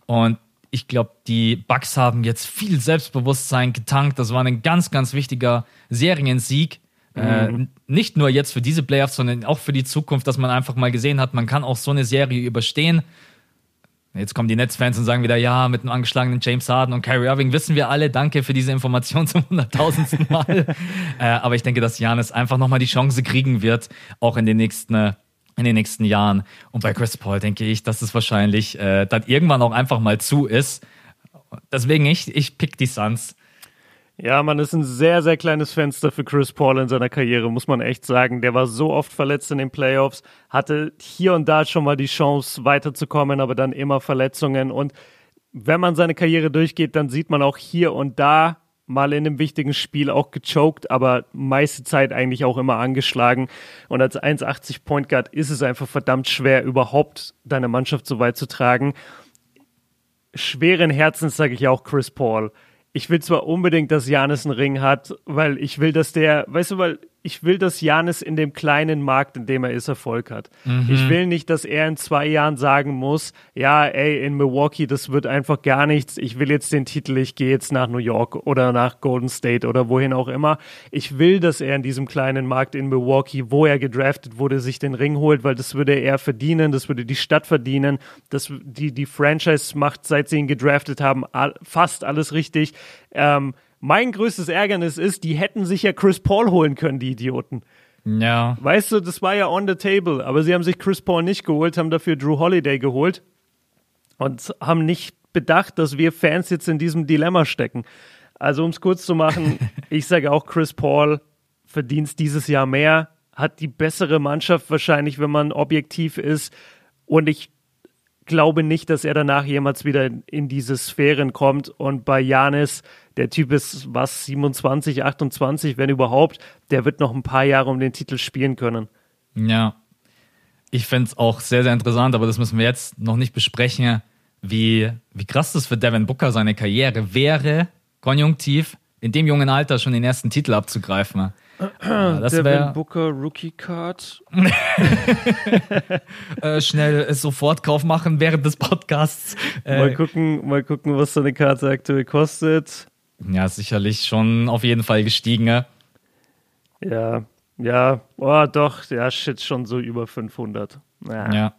Speaker 1: Und ich glaube, die Bucks haben jetzt viel Selbstbewusstsein getankt. Das war ein ganz, ganz wichtiger Seriensieg. Äh, mhm. Äh, nicht nur jetzt für diese Playoffs, sondern auch für die Zukunft, dass man einfach mal gesehen hat, man kann auch so eine Serie überstehen. Jetzt kommen die Netzfans und sagen wieder, ja, mit einem angeschlagenen James Harden und Kyrie Irving wissen wir alle. Danke für diese Information zum hunderttausendsten Mal. [LAUGHS] äh, aber ich denke, dass Janis einfach nochmal die Chance kriegen wird, auch in den nächsten äh, in den nächsten Jahren. Und bei Chris Paul denke ich, dass es wahrscheinlich äh, dann irgendwann auch einfach mal zu ist. Deswegen ich, ich pick die Suns.
Speaker 2: Ja, man ist ein sehr, sehr kleines Fenster für Chris Paul in seiner Karriere, muss man echt sagen. Der war so oft verletzt in den Playoffs, hatte hier und da schon mal die Chance weiterzukommen, aber dann immer Verletzungen. Und wenn man seine Karriere durchgeht, dann sieht man auch hier und da mal in einem wichtigen Spiel auch gechoked, aber meiste Zeit eigentlich auch immer angeschlagen. Und als 1,80 Point Guard ist es einfach verdammt schwer, überhaupt deine Mannschaft so weit zu tragen. Schweren Herzens sage ich auch Chris Paul. Ich will zwar unbedingt, dass Janis einen Ring hat, weil ich will, dass der, weißt du, weil ich will, dass Janis in dem kleinen Markt, in dem er ist, Erfolg hat. Mhm. Ich will nicht, dass er in zwei Jahren sagen muss, ja, ey, in Milwaukee, das wird einfach gar nichts. Ich will jetzt den Titel, ich gehe jetzt nach New York oder nach Golden State oder wohin auch immer. Ich will, dass er in diesem kleinen Markt in Milwaukee, wo er gedraftet wurde, sich den Ring holt, weil das würde er verdienen, das würde die Stadt verdienen. Das, die, die Franchise macht, seit sie ihn gedraftet haben, all, fast alles richtig. Ähm, mein größtes Ärgernis ist, die hätten sich ja Chris Paul holen können, die Idioten.
Speaker 1: Ja.
Speaker 2: Weißt du, das war ja on the table, aber sie haben sich Chris Paul nicht geholt, haben dafür Drew Holiday geholt und haben nicht bedacht, dass wir Fans jetzt in diesem Dilemma stecken. Also, um es kurz zu machen, [LAUGHS] ich sage auch, Chris Paul verdient dieses Jahr mehr, hat die bessere Mannschaft wahrscheinlich, wenn man objektiv ist. Und ich glaube nicht, dass er danach jemals wieder in diese Sphären kommt. Und bei Janis, der Typ ist was, 27, 28, wenn überhaupt, der wird noch ein paar Jahre um den Titel spielen können.
Speaker 1: Ja, ich finde es auch sehr, sehr interessant, aber das müssen wir jetzt noch nicht besprechen, wie, wie krass das für Devin Booker seine Karriere wäre, konjunktiv, in dem jungen Alter schon den ersten Titel abzugreifen.
Speaker 2: Das Devin Booker Rookie Card. [LAUGHS]
Speaker 1: äh, schnell Sofortkauf machen während des Podcasts.
Speaker 2: Äh, mal gucken, mal gucken, was so eine Karte aktuell kostet.
Speaker 1: Ja, sicherlich schon auf jeden Fall gestiegen.
Speaker 2: Ja, Ja, oh, doch, ja, shit, schon so über 500.
Speaker 1: Ja. ja.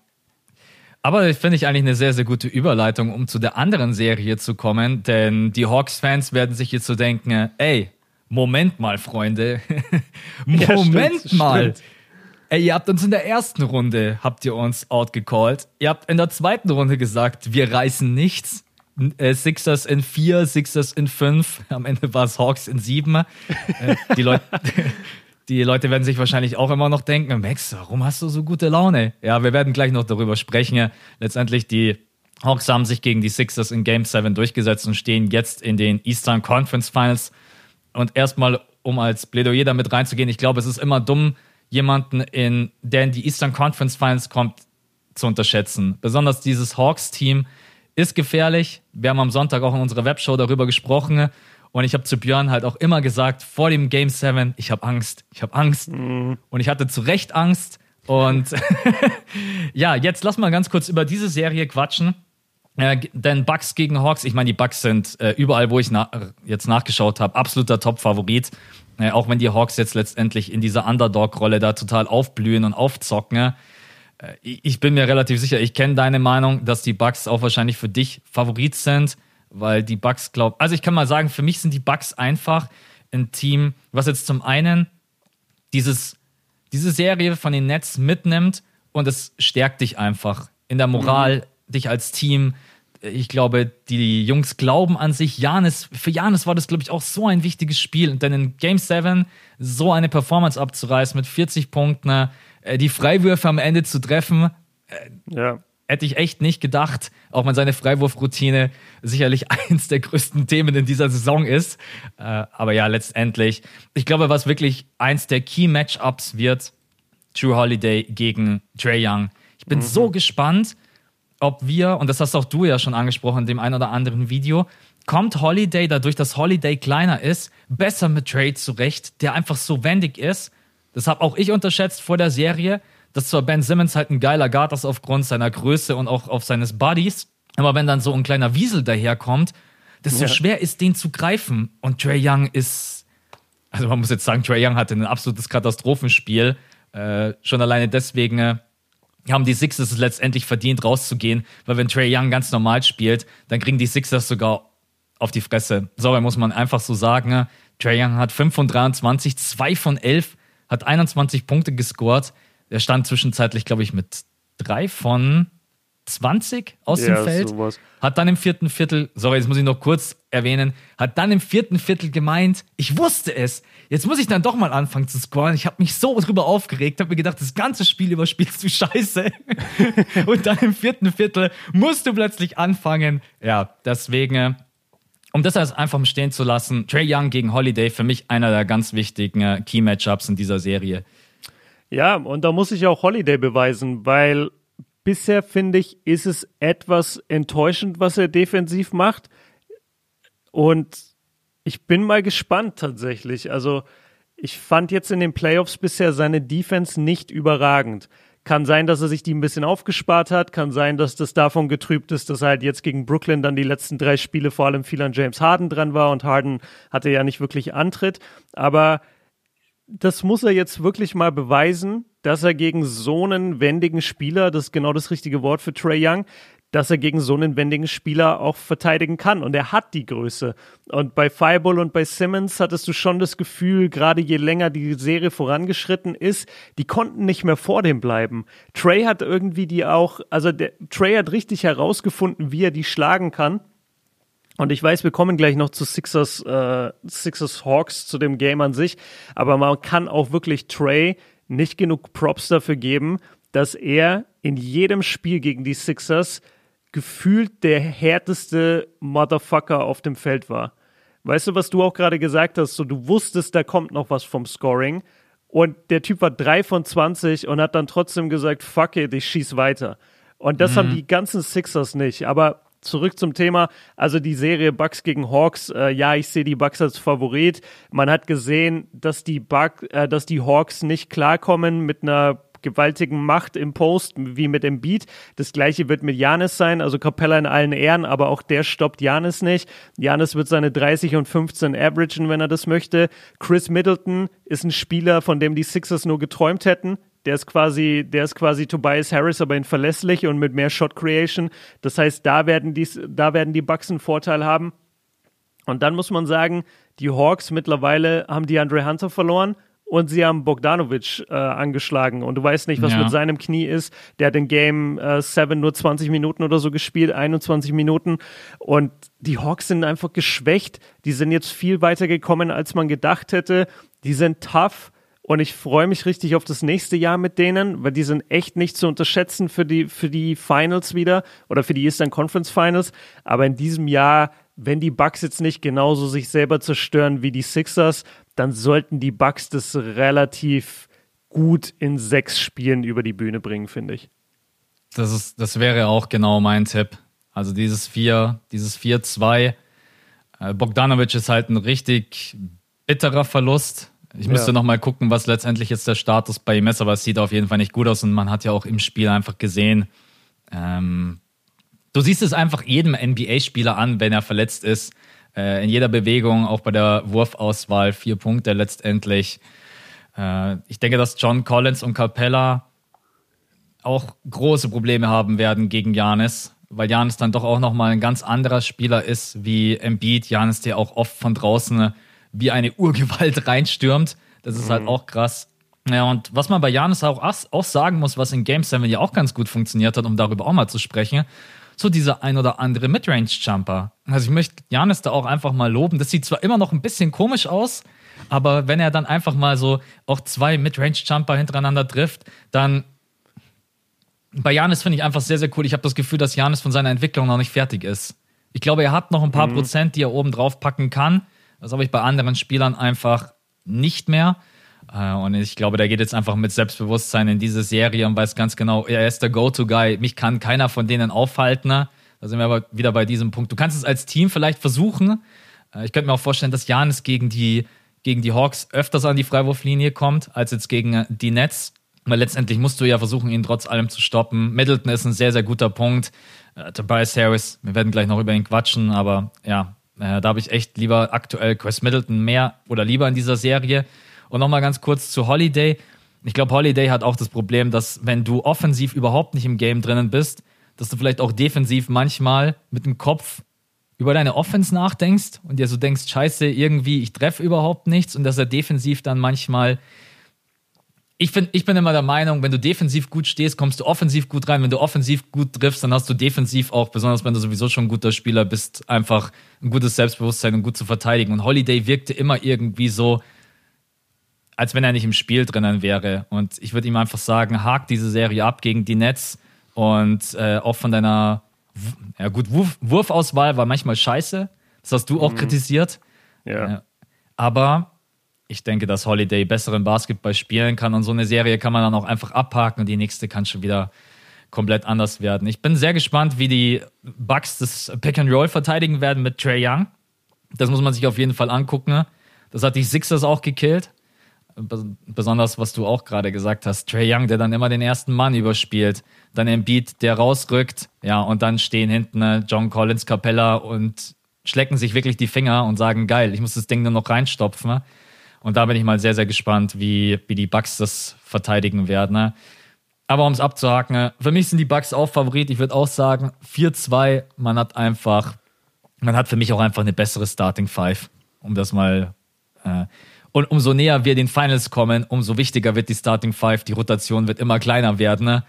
Speaker 1: Aber finde ich eigentlich eine sehr, sehr gute Überleitung, um zu der anderen Serie zu kommen, denn die Hawks-Fans werden sich jetzt so denken, ey, Moment mal, Freunde. Moment [LAUGHS] ja, stimmt, mal. Stimmt. Ey, ihr habt uns in der ersten Runde, habt ihr uns outgecallt. Ihr habt in der zweiten Runde gesagt, wir reißen nichts. Äh, Sixers in vier, Sixers in fünf. [LAUGHS] Am Ende war es Hawks in sieben. Äh, die, Leut [LAUGHS] die Leute werden sich wahrscheinlich auch immer noch denken, Max, warum hast du so gute Laune? Ja, wir werden gleich noch darüber sprechen. Letztendlich die Hawks haben sich gegen die Sixers in Game 7 durchgesetzt und stehen jetzt in den Eastern Conference Finals. Und erstmal, um als Plädoyer damit reinzugehen, ich glaube, es ist immer dumm, jemanden, in, der in die Eastern Conference Finals kommt, zu unterschätzen. Besonders dieses Hawks-Team ist gefährlich. Wir haben am Sonntag auch in unserer Webshow darüber gesprochen. Und ich habe zu Björn halt auch immer gesagt, vor dem Game 7, ich habe Angst, ich habe Angst. Mhm. Und ich hatte zu Recht Angst. Und [LAUGHS] ja, jetzt lass mal ganz kurz über diese Serie quatschen. Denn Bucks gegen Hawks, ich meine, die Bucks sind äh, überall, wo ich na jetzt nachgeschaut habe, absoluter Top-Favorit. Äh, auch wenn die Hawks jetzt letztendlich in dieser Underdog-Rolle da total aufblühen und aufzocken. Äh, ich bin mir relativ sicher, ich kenne deine Meinung, dass die Bucks auch wahrscheinlich für dich Favorit sind, weil die Bucks glauben. Also ich kann mal sagen, für mich sind die Bucks einfach ein Team, was jetzt zum einen dieses, diese Serie von den Nets mitnimmt und es stärkt dich einfach in der Moral, mhm. Dich als Team ich glaube, die Jungs glauben an sich. Janis, für Janis war das, glaube ich, auch so ein wichtiges Spiel. Denn in Game 7 so eine Performance abzureißen mit 40 Punkten, äh, die Freiwürfe am Ende zu treffen, äh, ja. hätte ich echt nicht gedacht. Auch wenn seine Freiwurfroutine sicherlich [LAUGHS] eins der größten Themen in dieser Saison ist. Äh, aber ja, letztendlich, ich glaube, was wirklich eins der Key Matchups wird, True Holiday gegen Trey Young. Ich bin mhm. so gespannt ob wir, und das hast auch du ja schon angesprochen in dem einen oder anderen Video, kommt Holiday dadurch, dass Holiday kleiner ist, besser mit Trade zurecht, der einfach so wendig ist. Das habe auch ich unterschätzt vor der Serie, dass zwar Ben Simmons halt ein geiler Guard ist aufgrund seiner Größe und auch auf seines Bodies, aber wenn dann so ein kleiner Wiesel daherkommt, desto ja. schwer ist, den zu greifen. Und Trey Young ist, also man muss jetzt sagen, Trey Young hatte ein absolutes Katastrophenspiel. Äh, schon alleine deswegen äh, haben die Sixers es letztendlich verdient, rauszugehen, weil wenn Trey Young ganz normal spielt, dann kriegen die Sixers sogar auf die Fresse. So, muss man einfach so sagen. Trey Young hat 5 von 23, 2 von 11, hat 21 Punkte gescored. Er stand zwischenzeitlich, glaube ich, mit 3 von 20 aus ja, dem Feld. Sowas. Hat dann im vierten Viertel, sorry, jetzt muss ich noch kurz erwähnen, hat dann im vierten Viertel gemeint, ich wusste es, jetzt muss ich dann doch mal anfangen zu scoren. Ich habe mich so drüber aufgeregt, habe mir gedacht, das ganze Spiel über spielst du scheiße. [LAUGHS] Und dann im vierten Viertel musst du plötzlich anfangen. Ja, deswegen, um das alles einfach stehen zu lassen, Trey Young gegen Holiday für mich einer der ganz wichtigen äh, Key-Matchups in dieser Serie.
Speaker 2: Ja, und da muss ich auch Holiday beweisen, weil bisher finde ich, ist es etwas enttäuschend, was er defensiv macht. Und ich bin mal gespannt tatsächlich. Also ich fand jetzt in den Playoffs bisher seine Defense nicht überragend. Kann sein, dass er sich die ein bisschen aufgespart hat. Kann sein, dass das davon getrübt ist, dass er halt jetzt gegen Brooklyn dann die letzten drei Spiele vor allem viel an James Harden dran war und Harden hatte ja nicht wirklich Antritt. Aber das muss er jetzt wirklich mal beweisen, dass er gegen so einen wendigen Spieler, das ist genau das richtige Wort für Trey Young, dass er gegen so einen wendigen Spieler auch verteidigen kann. Und er hat die Größe. Und bei Fireball und bei Simmons hattest du schon das Gefühl, gerade je länger die Serie vorangeschritten ist, die konnten nicht mehr vor dem bleiben. Trey hat irgendwie die auch, also der, Trey hat richtig herausgefunden, wie er die schlagen kann. Und ich weiß, wir kommen gleich noch zu Sixers, äh, Sixers Hawks, zu dem Game an sich. Aber man kann auch wirklich Trey nicht genug Props dafür geben, dass er in jedem Spiel gegen die Sixers gefühlt der härteste Motherfucker auf dem Feld war. Weißt du, was du auch gerade gesagt hast? So, du wusstest, da kommt noch was vom Scoring. Und der Typ war 3 von 20 und hat dann trotzdem gesagt, fuck it, ich schieß weiter. Und das mhm. haben die ganzen Sixers nicht. Aber zurück zum Thema. Also die Serie Bucks gegen Hawks. Äh, ja, ich sehe die Bucks als Favorit. Man hat gesehen, dass die Buck, äh, dass die Hawks nicht klarkommen mit einer gewaltigen Macht im Post, wie mit dem Beat. Das gleiche wird mit Janis sein, also Capella in allen Ehren, aber auch der stoppt Janis nicht. Janis wird seine 30 und 15 averagen, wenn er das möchte. Chris Middleton ist ein Spieler, von dem die Sixers nur geträumt hätten. Der ist quasi, der ist quasi Tobias Harris, aber in verlässlich und mit mehr Shot Creation. Das heißt, da werden die, da werden die Bucks einen Vorteil haben. Und dann muss man sagen, die Hawks mittlerweile haben die Andre Hunter verloren und sie haben Bogdanovic äh, angeschlagen. Und du weißt nicht, was ja. mit seinem Knie ist. Der hat in Game 7 äh, nur 20 Minuten oder so gespielt, 21 Minuten. Und die Hawks sind einfach geschwächt. Die sind jetzt viel weiter gekommen, als man gedacht hätte. Die sind tough. Und ich freue mich richtig auf das nächste Jahr mit denen, weil die sind echt nicht zu unterschätzen für die, für die Finals wieder oder für die Eastern Conference Finals. Aber in diesem Jahr wenn die Bucks jetzt nicht genauso sich selber zerstören wie die Sixers, dann sollten die Bucks das relativ gut in sechs Spielen über die Bühne bringen, finde ich.
Speaker 1: Das, ist, das wäre auch genau mein Tipp. Also dieses 4, dieses 4-2. Äh, Bogdanovic ist halt ein richtig bitterer Verlust. Ich müsste ja. noch mal gucken, was letztendlich jetzt der Status bei ihm ist, aber es sieht auf jeden Fall nicht gut aus und man hat ja auch im Spiel einfach gesehen, ähm, Du siehst es einfach jedem NBA-Spieler an, wenn er verletzt ist. Äh, in jeder Bewegung, auch bei der Wurfauswahl, vier Punkte letztendlich. Äh, ich denke, dass John Collins und Capella auch große Probleme haben werden gegen Janis, weil Janis dann doch auch nochmal ein ganz anderer Spieler ist wie Embiid. Janis, der auch oft von draußen wie eine [LAUGHS] Urgewalt reinstürmt. Das ist halt mhm. halt auch krass. Ja, und was man bei Janis auch, auch sagen muss, was in Game 7 ja auch ganz gut funktioniert hat, um darüber auch mal zu sprechen, so dieser ein oder andere Midrange-Jumper. Also ich möchte Janis da auch einfach mal loben. Das sieht zwar immer noch ein bisschen komisch aus, aber wenn er dann einfach mal so auch zwei Midrange-Jumper hintereinander trifft, dann bei Janis finde ich einfach sehr, sehr cool. Ich habe das Gefühl, dass Janis von seiner Entwicklung noch nicht fertig ist. Ich glaube, er hat noch ein paar mhm. Prozent, die er oben drauf packen kann. Das habe ich bei anderen Spielern einfach nicht mehr. Äh, und ich glaube, der geht jetzt einfach mit Selbstbewusstsein in diese Serie und weiß ganz genau, er ist der Go-To-Guy. Mich kann keiner von denen aufhalten. Da sind wir aber wieder bei diesem Punkt. Du kannst es als Team vielleicht versuchen. Äh, ich könnte mir auch vorstellen, dass Janis gegen die, gegen die Hawks öfters an die Freiwurflinie kommt, als jetzt gegen die Nets. Weil letztendlich musst du ja versuchen, ihn trotz allem zu stoppen. Middleton ist ein sehr, sehr guter Punkt. Äh, Tobias Harris, wir werden gleich noch über ihn quatschen, aber ja, äh, da habe ich echt lieber aktuell Chris Middleton mehr oder lieber in dieser Serie. Und nochmal ganz kurz zu Holiday. Ich glaube, Holiday hat auch das Problem, dass wenn du offensiv überhaupt nicht im Game drinnen bist, dass du vielleicht auch defensiv manchmal mit dem Kopf über deine Offense nachdenkst und dir so denkst, scheiße, irgendwie, ich treffe überhaupt nichts und dass er defensiv dann manchmal. Ich, find, ich bin immer der Meinung, wenn du defensiv gut stehst, kommst du offensiv gut rein. Wenn du offensiv gut triffst, dann hast du defensiv auch, besonders wenn du sowieso schon ein guter Spieler bist, einfach ein gutes Selbstbewusstsein und gut zu verteidigen. Und Holiday wirkte immer irgendwie so, als wenn er nicht im Spiel drinnen wäre. Und ich würde ihm einfach sagen, hak diese Serie ab gegen die Nets und äh, auch von deiner, ja gut, Wurf, Wurfauswahl war manchmal scheiße. Das hast du auch mhm. kritisiert. Ja. Aber ich denke, dass Holiday besseren Basketball spielen kann und so eine Serie kann man dann auch einfach abhaken und die nächste kann schon wieder komplett anders werden. Ich bin sehr gespannt, wie die Bucks das Pick and Roll verteidigen werden mit Trey Young. Das muss man sich auf jeden Fall angucken. Das hat die Sixers auch gekillt besonders was du auch gerade gesagt hast, Trey Young, der dann immer den ersten Mann überspielt, dann Embiid, der rausrückt, ja, und dann stehen hinten äh, John Collins, Capella und schlecken sich wirklich die Finger und sagen, geil, ich muss das Ding nur noch reinstopfen. Ne? Und da bin ich mal sehr, sehr gespannt, wie, wie die Bucks das verteidigen werden. Ne? Aber um es abzuhaken, für mich sind die Bucks auch Favorit. Ich würde auch sagen, 4-2, man hat einfach, man hat für mich auch einfach eine bessere Starting Five, um das mal äh, und umso näher wir den Finals kommen, umso wichtiger wird die Starting Five. Die Rotation wird immer kleiner werden. Ne?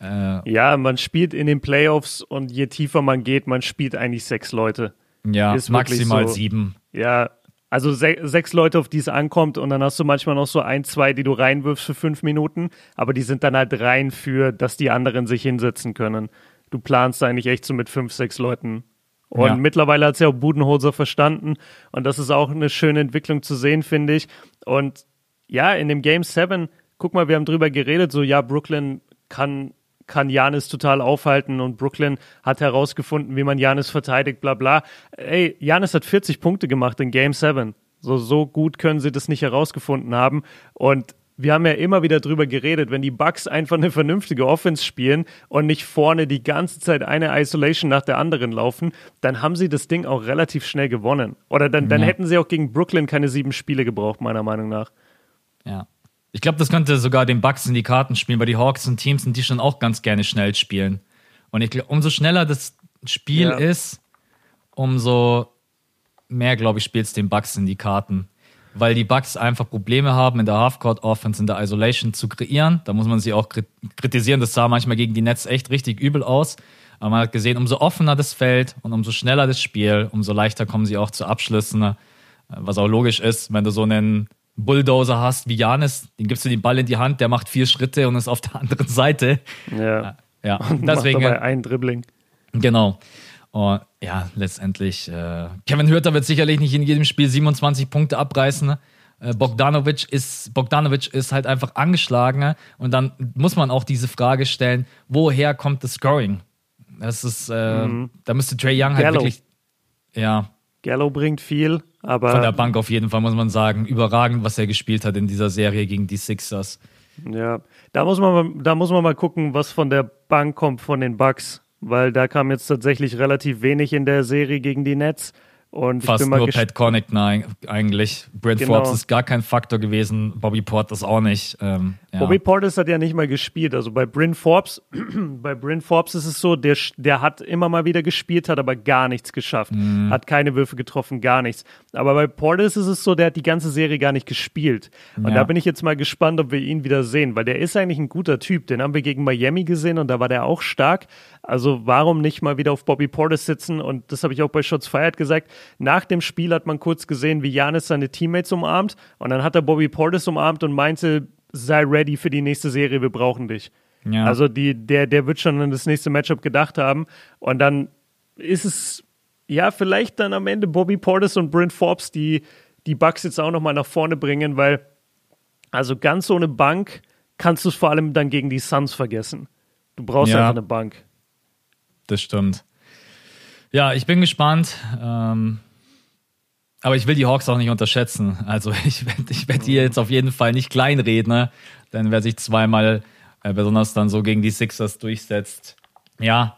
Speaker 2: Äh, ja, man spielt in den Playoffs und je tiefer man geht, man spielt eigentlich sechs Leute.
Speaker 1: Ja, Ist maximal so, sieben.
Speaker 2: Ja, also se sechs Leute, auf die es ankommt und dann hast du manchmal noch so ein, zwei, die du reinwirfst für fünf Minuten, aber die sind dann halt rein für, dass die anderen sich hinsetzen können. Du planst eigentlich echt so mit fünf, sechs Leuten und ja. mittlerweile hat es ja auch Budenholzer verstanden. Und das ist auch eine schöne Entwicklung zu sehen, finde ich. Und ja, in dem Game 7, guck mal, wir haben drüber geredet, so ja, Brooklyn kann kann Janis total aufhalten und Brooklyn hat herausgefunden, wie man Janis verteidigt, bla bla. Ey, Janis hat 40 Punkte gemacht in Game 7. So, so gut können sie das nicht herausgefunden haben. Und wir haben ja immer wieder drüber geredet, wenn die Bucks einfach eine vernünftige Offense spielen und nicht vorne die ganze Zeit eine Isolation nach der anderen laufen, dann haben sie das Ding auch relativ schnell gewonnen. Oder dann, dann ja. hätten sie auch gegen Brooklyn keine sieben Spiele gebraucht, meiner Meinung nach.
Speaker 1: Ja. Ich glaube, das könnte sogar den Bucks in die Karten spielen, weil die Hawks sind Teams sind, die schon auch ganz gerne schnell spielen. Und ich glaube, umso schneller das Spiel ja. ist, umso mehr, glaube ich, spielt es den Bucks in die Karten. Weil die Bucks einfach Probleme haben, in der Halfcourt-Offense, in der Isolation zu kreieren. Da muss man sie auch kritisieren. Das sah manchmal gegen die Nets echt richtig übel aus. Aber man hat gesehen, umso offener das Feld und umso schneller das Spiel, umso leichter kommen sie auch zu Abschlüssen. Was auch logisch ist, wenn du so einen Bulldozer hast wie Janis, den gibst du den Ball in die Hand, der macht vier Schritte und ist auf der [LAUGHS] anderen Seite.
Speaker 2: Ja.
Speaker 1: Ja,
Speaker 2: und deswegen. Macht dabei ein Dribbling.
Speaker 1: Genau. Und ja, letztendlich, äh, Kevin Hürter wird sicherlich nicht in jedem Spiel 27 Punkte abreißen. Äh, Bogdanovic, ist, Bogdanovic ist halt einfach angeschlagen. Und dann muss man auch diese Frage stellen, woher kommt das Scoring? Das ist, äh, mhm. da müsste Trey Young halt Gallo. wirklich, ja.
Speaker 2: Gallo bringt viel, aber.
Speaker 1: Von der Bank auf jeden Fall, muss man sagen. Überragend, was er gespielt hat in dieser Serie gegen die Sixers.
Speaker 2: Ja, da muss man, da muss man mal gucken, was von der Bank kommt von den Bucks weil da kam jetzt tatsächlich relativ wenig in der Serie gegen die Nets. Und
Speaker 1: Fast nur Pat Connaughton eigentlich. Brent genau. Forbes ist gar kein Faktor gewesen. Bobby Portis auch nicht. Ähm,
Speaker 2: ja. Bobby Portis hat ja nicht mal gespielt. Also bei Bryn Forbes, [CLEARS THROAT] bei Bryn Forbes ist es so, der, der hat immer mal wieder gespielt, hat aber gar nichts geschafft. Mhm. Hat keine Würfe getroffen, gar nichts. Aber bei Portis ist es so, der hat die ganze Serie gar nicht gespielt. Und ja. da bin ich jetzt mal gespannt, ob wir ihn wieder sehen, weil der ist eigentlich ein guter Typ. Den haben wir gegen Miami gesehen und da war der auch stark. Also warum nicht mal wieder auf Bobby Portis sitzen? Und das habe ich auch bei Shots Fired gesagt. Nach dem Spiel hat man kurz gesehen, wie Janis seine Teammates umarmt. Und dann hat er Bobby Portis umarmt und meinte, sei ready für die nächste Serie, wir brauchen dich. Ja. Also die, der, der wird schon an das nächste Matchup gedacht haben. Und dann ist es ja vielleicht dann am Ende Bobby Portis und Brent Forbes, die die Bucks jetzt auch nochmal nach vorne bringen, weil also ganz ohne Bank kannst du es vor allem dann gegen die Suns vergessen. Du brauchst ja. einfach eine Bank
Speaker 1: das stimmt. Ja, ich bin gespannt. Ähm, aber ich will die Hawks auch nicht unterschätzen. Also [LAUGHS] ich werde ich werd hier jetzt auf jeden Fall nicht kleinreden, ne? denn wer sich zweimal äh, besonders dann so gegen die Sixers durchsetzt, ja,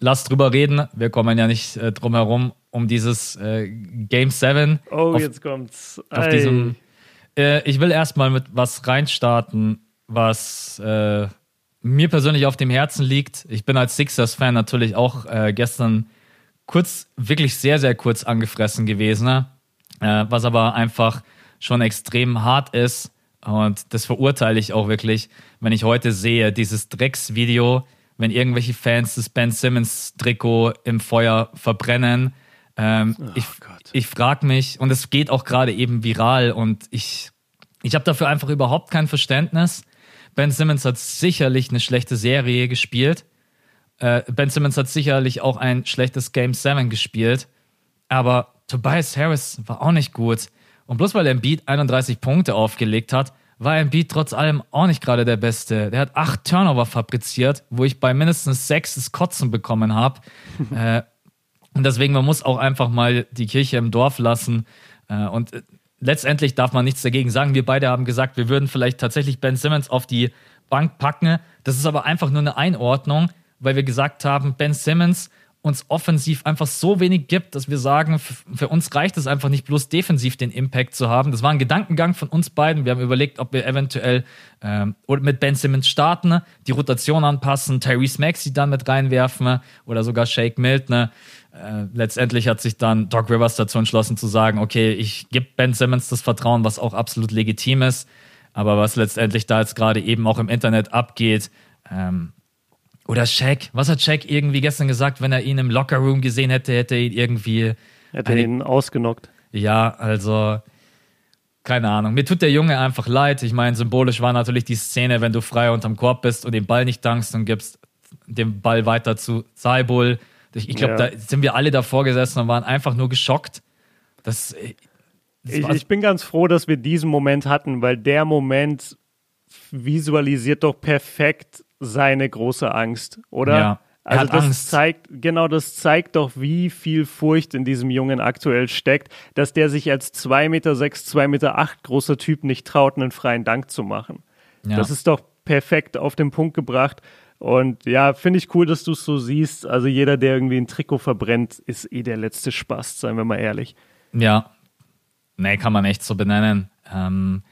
Speaker 1: lass drüber reden. Wir kommen ja nicht äh, drum herum um dieses äh, Game 7.
Speaker 2: Oh, auf, jetzt kommt's.
Speaker 1: Auf diesem, äh, ich will erstmal mit was reinstarten, was äh, mir persönlich auf dem Herzen liegt. Ich bin als Sixers-Fan natürlich auch äh, gestern kurz, wirklich sehr, sehr kurz angefressen gewesen, ne? äh, was aber einfach schon extrem hart ist. Und das verurteile ich auch wirklich, wenn ich heute sehe, dieses Drecksvideo, wenn irgendwelche Fans das Ben Simmons-Trikot im Feuer verbrennen. Ähm, oh ich ich frage mich, und es geht auch gerade eben viral, und ich, ich habe dafür einfach überhaupt kein Verständnis. Ben Simmons hat sicherlich eine schlechte Serie gespielt. Äh, ben Simmons hat sicherlich auch ein schlechtes Game 7 gespielt. Aber Tobias Harris war auch nicht gut. Und bloß weil Embiid 31 Punkte aufgelegt hat, war Embiid trotz allem auch nicht gerade der Beste. Der hat acht Turnover fabriziert, wo ich bei mindestens sechs das Kotzen bekommen habe. [LAUGHS] äh, und deswegen, man muss auch einfach mal die Kirche im Dorf lassen. Äh, und äh, letztendlich darf man nichts dagegen sagen. Wir beide haben gesagt, wir würden vielleicht tatsächlich Ben Simmons auf die Bank packen. Das ist aber einfach nur eine Einordnung, weil wir gesagt haben, Ben Simmons uns offensiv einfach so wenig gibt, dass wir sagen, für uns reicht es einfach nicht bloß defensiv den Impact zu haben. Das war ein Gedankengang von uns beiden. Wir haben überlegt, ob wir eventuell ähm, mit Ben Simmons starten, die Rotation anpassen, Tyrese Maxey dann mit reinwerfen oder sogar Shake Milton. Äh, letztendlich hat sich dann Doc Rivers dazu entschlossen zu sagen, okay, ich gebe Ben Simmons das Vertrauen, was auch absolut legitim ist. Aber was letztendlich da jetzt gerade eben auch im Internet abgeht, ähm, oder Shaq, was hat Shaq irgendwie gestern gesagt, wenn er ihn im Lockerroom gesehen hätte, hätte er ihn irgendwie.
Speaker 2: Hätte eine, ihn ausgenockt.
Speaker 1: Ja, also keine Ahnung. Mir tut der Junge einfach leid. Ich meine, symbolisch war natürlich die Szene, wenn du frei unterm Korb bist und den Ball nicht dankst und gibst den Ball weiter zu Saibul ich, glaube, ja. da sind wir alle davor gesessen und waren einfach nur geschockt. Das,
Speaker 2: das ich, ich bin ganz froh, dass wir diesen Moment hatten, weil der Moment visualisiert doch perfekt seine große Angst, oder? Ja. Also
Speaker 1: hat
Speaker 2: das
Speaker 1: Angst.
Speaker 2: zeigt, genau das zeigt doch, wie viel Furcht in diesem Jungen aktuell steckt, dass der sich als 2,6 Meter, 2,8 Meter acht großer Typ nicht traut, einen freien Dank zu machen.
Speaker 1: Ja.
Speaker 2: Das ist doch perfekt auf den Punkt gebracht. Und ja, finde ich cool, dass du es so siehst. Also jeder, der irgendwie ein Trikot verbrennt, ist eh der letzte Spaß, seien wir mal ehrlich.
Speaker 1: Ja. Nee, kann man echt so benennen. Ähm,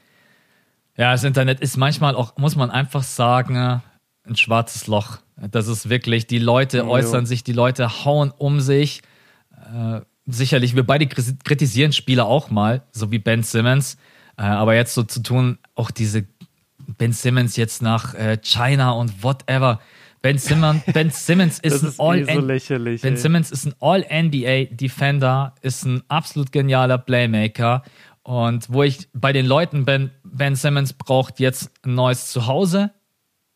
Speaker 1: ja, das Internet ist manchmal auch, muss man einfach sagen, ein schwarzes Loch. Das ist wirklich, die Leute
Speaker 2: Ja.
Speaker 1: äußern sich, die Leute hauen um sich. Äh, sicherlich, wir beide kri- kritisieren Spieler auch mal, so wie Ben Simmons. Äh, aber jetzt so zu tun, auch diese Ben Simmons jetzt nach äh, China und whatever. Ben Simmons, [LAUGHS] ben Simmons ist
Speaker 2: Das
Speaker 1: ein
Speaker 2: ist
Speaker 1: all
Speaker 2: eh so lächerlich.
Speaker 1: Ben
Speaker 2: ey.
Speaker 1: Simmons ist ein All-NBA-Defender, ist ein absolut genialer Playmaker. Und wo ich bei den Leuten bin, Ben Simmons braucht jetzt ein neues Zuhause,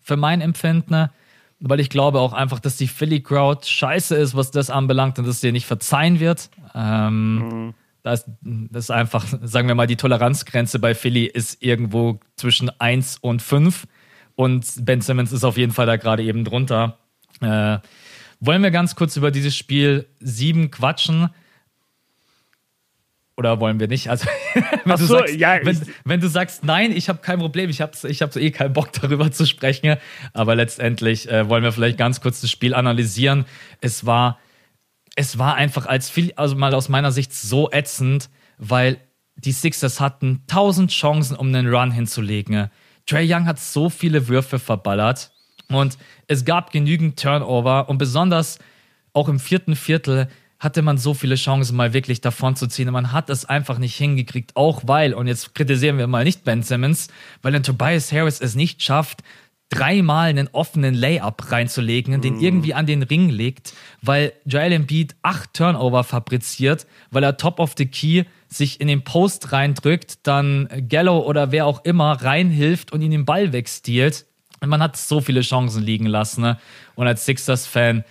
Speaker 1: für mein Empfinden, weil ich glaube auch einfach, dass die Philly Crowd scheiße ist, was das anbelangt und dass dir nicht verzeihen wird. Ähm, da ist, das ist einfach, sagen wir mal, die Toleranzgrenze bei Philly ist irgendwo zwischen 1 und 5 und Ben Simmons ist auf jeden Fall da gerade eben drunter. Äh, wollen wir ganz kurz über dieses Spiel 7 quatschen? Oder wollen wir nicht? Also, [LAUGHS] wenn,
Speaker 2: Ach
Speaker 1: du,
Speaker 2: so,
Speaker 1: sagst,
Speaker 2: ja,
Speaker 1: wenn, wenn du sagst, nein, ich habe kein Problem, ich habe ich hab so eh keinen Bock [LAUGHS] darüber zu sprechen, aber letztendlich äh, wollen wir vielleicht ganz kurz das Spiel analysieren. Es war, es war einfach als viel, also mal aus meiner Sicht so ätzend, weil die Sixers hatten tausend Chancen, um einen Run hinzulegen. Trey Young hat so viele Würfe verballert und es gab genügend Turnover und besonders auch im vierten Viertel hatte man so viele Chancen, mal wirklich davon zu ziehen. Und man hat es einfach nicht hingekriegt, auch weil, und jetzt kritisieren wir mal nicht Ben Simmons, weil ein Tobias Harris es nicht schafft, dreimal einen offenen Layup reinzulegen, den irgendwie an den Ring legt, weil Joel Embiid acht Turnover fabriziert, weil er top of the key sich in den Post reindrückt, dann Gallo oder wer auch immer reinhilft und ihn den Ball wegstiehlt. Und man hat so viele Chancen liegen lassen. Ne? Und als Sixers-Fan,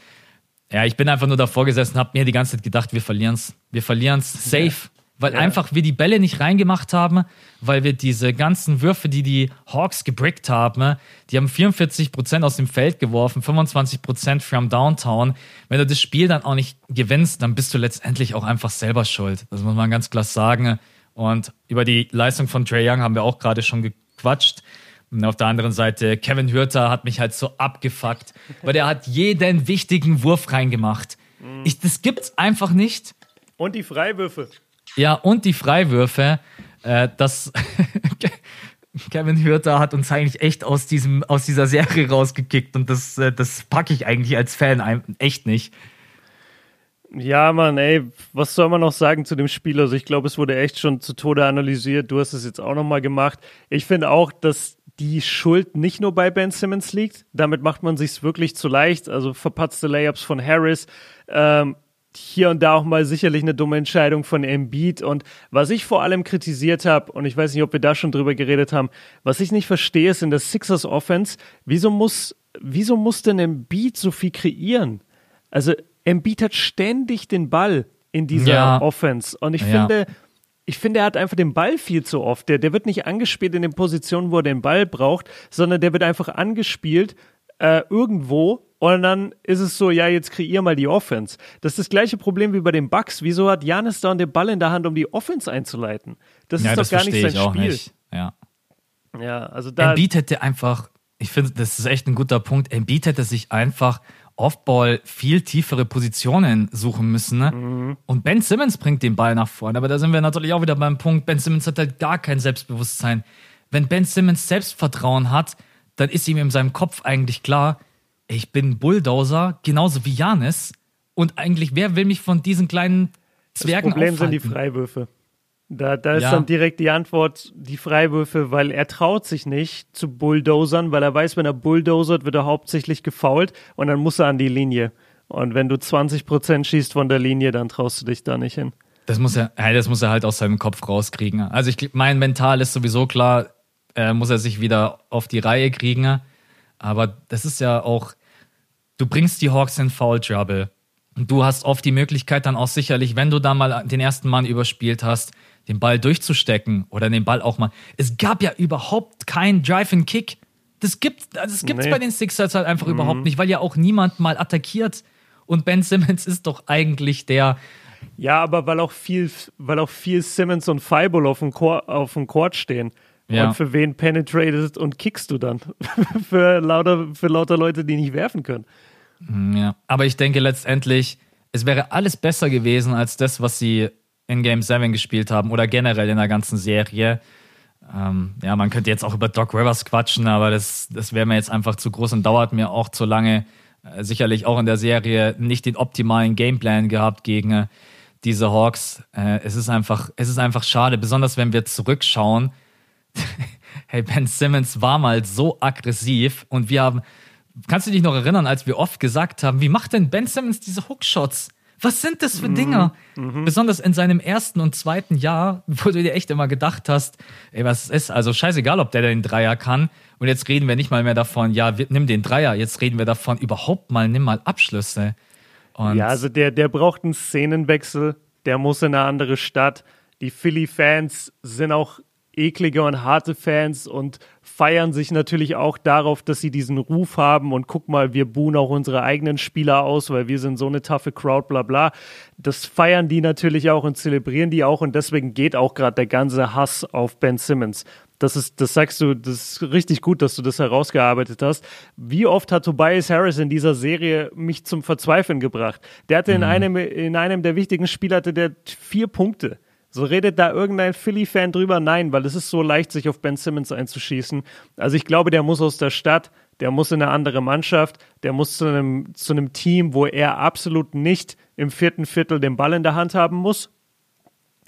Speaker 1: ja, ich bin einfach nur davor gesessen, hab mir die ganze Zeit gedacht, wir verlieren's. Wir verlieren's safe. Weil
Speaker 2: Ja.
Speaker 1: einfach wir die Bälle nicht reingemacht haben, weil wir diese ganzen Würfe, die die Hawks gebrickt haben, die haben 44% aus dem Feld geworfen, 25% from Downtown. Wenn du das Spiel dann auch nicht gewinnst, dann bist du letztendlich auch einfach selber schuld. Das muss man ganz klar sagen. Und über die Leistung von Trey Young haben wir auch gerade schon gequatscht. Und auf der anderen Seite, Kevin Hürter hat mich halt so abgefuckt, weil der hat jeden wichtigen Wurf reingemacht. Ich, das gibt's einfach nicht.
Speaker 2: Und die Freiwürfe.
Speaker 1: Ja, und die Freiwürfe, äh, das [LAUGHS] Kevin Hürter hat uns eigentlich echt aus, diesem, aus dieser Serie rausgekickt und das, äh, das packe ich eigentlich als Fan echt nicht.
Speaker 2: Ja, Mann, ey, was soll man noch sagen zu dem Spiel? Also ich glaube, es wurde echt schon zu Tode analysiert. Du hast es jetzt auch nochmal gemacht. Ich finde auch, dass die Schuld nicht nur bei Ben Simmons liegt. Damit macht man sich's wirklich zu leicht. Also verpatzte Layups von Harris. Ähm, hier und da auch mal sicherlich eine dumme Entscheidung von Embiid. Und was ich vor allem kritisiert habe, und ich weiß nicht, ob wir da schon drüber geredet haben, was ich nicht verstehe, ist in der Sixers Offense, wieso muss, wieso muss denn Embiid so viel kreieren? Also Embiid hat ständig den Ball in dieser
Speaker 1: Ja.
Speaker 2: Offense. Und ich
Speaker 1: Ja.
Speaker 2: finde, ich finde, er hat einfach den Ball viel zu oft. Der, der wird nicht angespielt in den Positionen, wo er den Ball braucht, sondern der wird einfach angespielt äh, irgendwo und dann ist es so, ja, jetzt kreier mal die Offense. Das ist das gleiche Problem wie bei den Bucks. Wieso hat Janis da den Ball in der Hand, um die Offense einzuleiten? Das
Speaker 1: ja,
Speaker 2: ist
Speaker 1: das
Speaker 2: doch gar nicht sein Spiel.
Speaker 1: nicht. Ja.
Speaker 2: Ja, also da.
Speaker 1: Embiid hätte einfach, ich finde, das ist echt ein guter Punkt. Embiid hätte sich einfach Offball viel tiefere Positionen suchen müssen. Ne? Und Ben Simmons bringt den Ball nach vorne. Aber da sind wir natürlich auch wieder beim Punkt, Ben Simmons hat halt gar kein Selbstbewusstsein. Wenn Ben Simmons Selbstvertrauen hat, dann ist ihm in seinem Kopf eigentlich klar, ich bin Bulldozer, genauso wie Janis. Und eigentlich, wer will mich von diesen kleinen
Speaker 2: das
Speaker 1: Zwergen
Speaker 2: Problem sind die
Speaker 1: aufhalten?
Speaker 2: Freiwürfe. Da, da ist
Speaker 1: Ja.
Speaker 2: dann direkt die Antwort, die Freiwürfe, weil er traut sich nicht zu bulldozern, weil er weiß, wenn er bulldozert, wird er hauptsächlich gefoult und dann muss er an die Linie. Und wenn du 20% schießt von der Linie, dann traust du dich da nicht hin.
Speaker 1: Das muss er, das muss er halt aus seinem Kopf rauskriegen. Also ich, mein Mental ist sowieso klar, äh, muss er sich wieder auf die Reihe kriegen. Aber das ist ja auch, du bringst die Hawks in Foul Trouble. Und du hast oft die Möglichkeit dann auch sicherlich, wenn du da mal den ersten Mann überspielt hast, den Ball durchzustecken oder den Ball auch mal. Es gab ja überhaupt keinen Drive and Kick. Das gibt es also nee. bei den Sixers halt einfach mhm. überhaupt nicht, weil ja auch niemand mal attackiert. Und Ben Simmons ist doch eigentlich der.
Speaker 2: Ja, aber weil auch viel, weil auch viel Simmons und Fireball auf dem, Chor, auf dem Court stehen. Ja. Und für wen penetratest und kickst du dann? [LAUGHS] für, lauter, für lauter Leute, die nicht werfen können.
Speaker 1: Ja, aber ich denke letztendlich, es wäre alles besser gewesen als das, was sie in Game 7 gespielt haben oder generell in der ganzen Serie. Ähm, ja, man könnte jetzt auch über Doc Rivers quatschen, aber das, das wäre mir jetzt einfach zu groß und dauert mir auch zu lange. Äh, sicherlich auch in der Serie nicht den optimalen Gameplan gehabt gegen äh, diese Hawks. Äh, es, ist einfach, es ist einfach schade, besonders wenn wir zurückschauen. [LAUGHS] hey, Ben Simmons war mal so aggressiv und wir haben, kannst du dich noch erinnern, als wir oft gesagt haben, wie macht denn Ben Simmons diese Hookshots? Was sind das für mhm. Dinger? Mhm. Besonders in seinem ersten und zweiten Jahr, [LAUGHS] wo du dir echt immer gedacht hast, ey, was ist, also scheißegal, ob der den Dreier kann. Und jetzt reden wir nicht mal mehr davon, ja, nimm den Dreier. Jetzt reden wir davon, überhaupt mal, nimm mal Abschlüsse.
Speaker 2: Und ja, also der, der braucht einen Szenenwechsel. Der muss in eine andere Stadt. Die Philly-Fans sind auch eklige und harte Fans und feiern sich natürlich auch darauf, dass sie diesen Ruf haben und guck mal, wir buhen auch unsere eigenen Spieler aus, weil wir sind so eine taffe Crowd, bla bla. Das feiern die natürlich auch und zelebrieren die auch und deswegen geht auch gerade der ganze Hass auf Ben Simmons. Das ist, das sagst du, das ist richtig gut, dass du das herausgearbeitet hast. Wie oft hat Tobias Harris in dieser Serie mich zum Verzweifeln gebracht? Der hatte mhm. in einem, in einem der wichtigen Spiele hatte der vier Punkte. So redet da irgendein Philly-Fan drüber? Nein, weil es ist so leicht, sich auf Ben Simmons einzuschießen. Also ich glaube, der muss aus der Stadt, der muss in eine andere Mannschaft, der muss zu einem, zu einem Team, wo er absolut nicht im vierten Viertel den Ball in der Hand haben muss.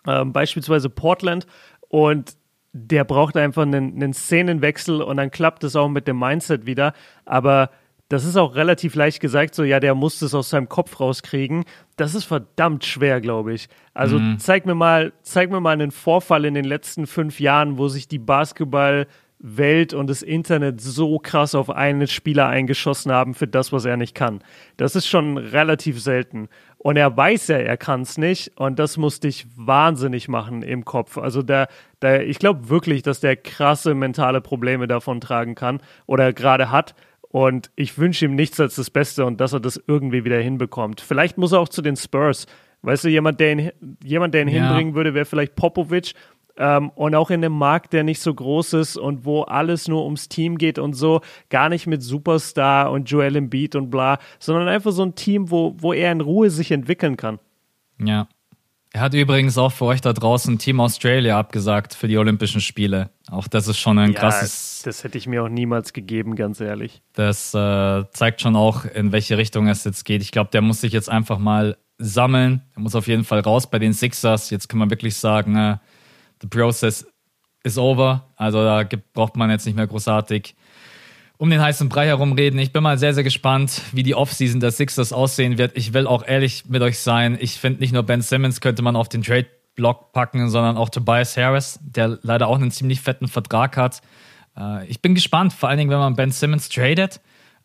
Speaker 2: Ähm, beispielsweise Portland. Und der braucht einfach einen, einen Szenenwechsel und dann klappt es auch mit dem Mindset wieder. Aber das ist auch relativ leicht gesagt, so ja, der muss es aus seinem Kopf rauskriegen. Das ist verdammt schwer, glaube ich. Also mhm. zeig mir mal, zeig mir mal einen Vorfall in den letzten fünf Jahren, wo sich die Basketballwelt und das Internet so krass auf einen Spieler eingeschossen haben für das, was er nicht kann. Das ist schon relativ selten. Und er weiß ja, er kann es nicht. Und das muss dich wahnsinnig machen im Kopf. Also der, der ich glaube wirklich, dass der krasse mentale Probleme davon tragen kann oder gerade hat. Und ich wünsche ihm nichts als das Beste und dass er das irgendwie wieder hinbekommt. Vielleicht muss er auch zu den Spurs. Weißt du, jemand, der ihn, jemand, der ihn ja. hinbringen würde, wäre vielleicht Popovic. Ähm, und auch in einem Markt, der nicht so groß ist und wo alles nur ums Team geht und so, gar nicht mit Superstar und Joel Embiid und bla, sondern einfach so ein Team, wo, wo er in Ruhe sich entwickeln kann.
Speaker 1: Ja. Er hat übrigens auch für euch da draußen Team Australia abgesagt für die Olympischen Spiele. Auch das ist schon ein ja, krasses.
Speaker 2: Das hätte ich mir auch niemals gegeben, ganz ehrlich.
Speaker 1: Das äh, zeigt schon auch, in welche Richtung es jetzt geht. Ich glaube, der muss sich jetzt einfach mal sammeln. Er muss auf jeden Fall raus bei den Sixers. Jetzt kann man wirklich sagen, äh, the process is over. Also da gibt, braucht man jetzt nicht mehr großartig um den heißen Brei herumreden. Ich bin mal sehr, sehr gespannt, wie die Offseason der Sixers aussehen wird. Ich will auch ehrlich mit euch sein. Ich finde nicht nur Ben Simmons könnte man auf den Trade-Block packen, sondern auch Tobias Harris, der leider auch einen ziemlich fetten Vertrag hat. Äh, ich bin gespannt, vor allen Dingen, wenn man Ben Simmons tradet.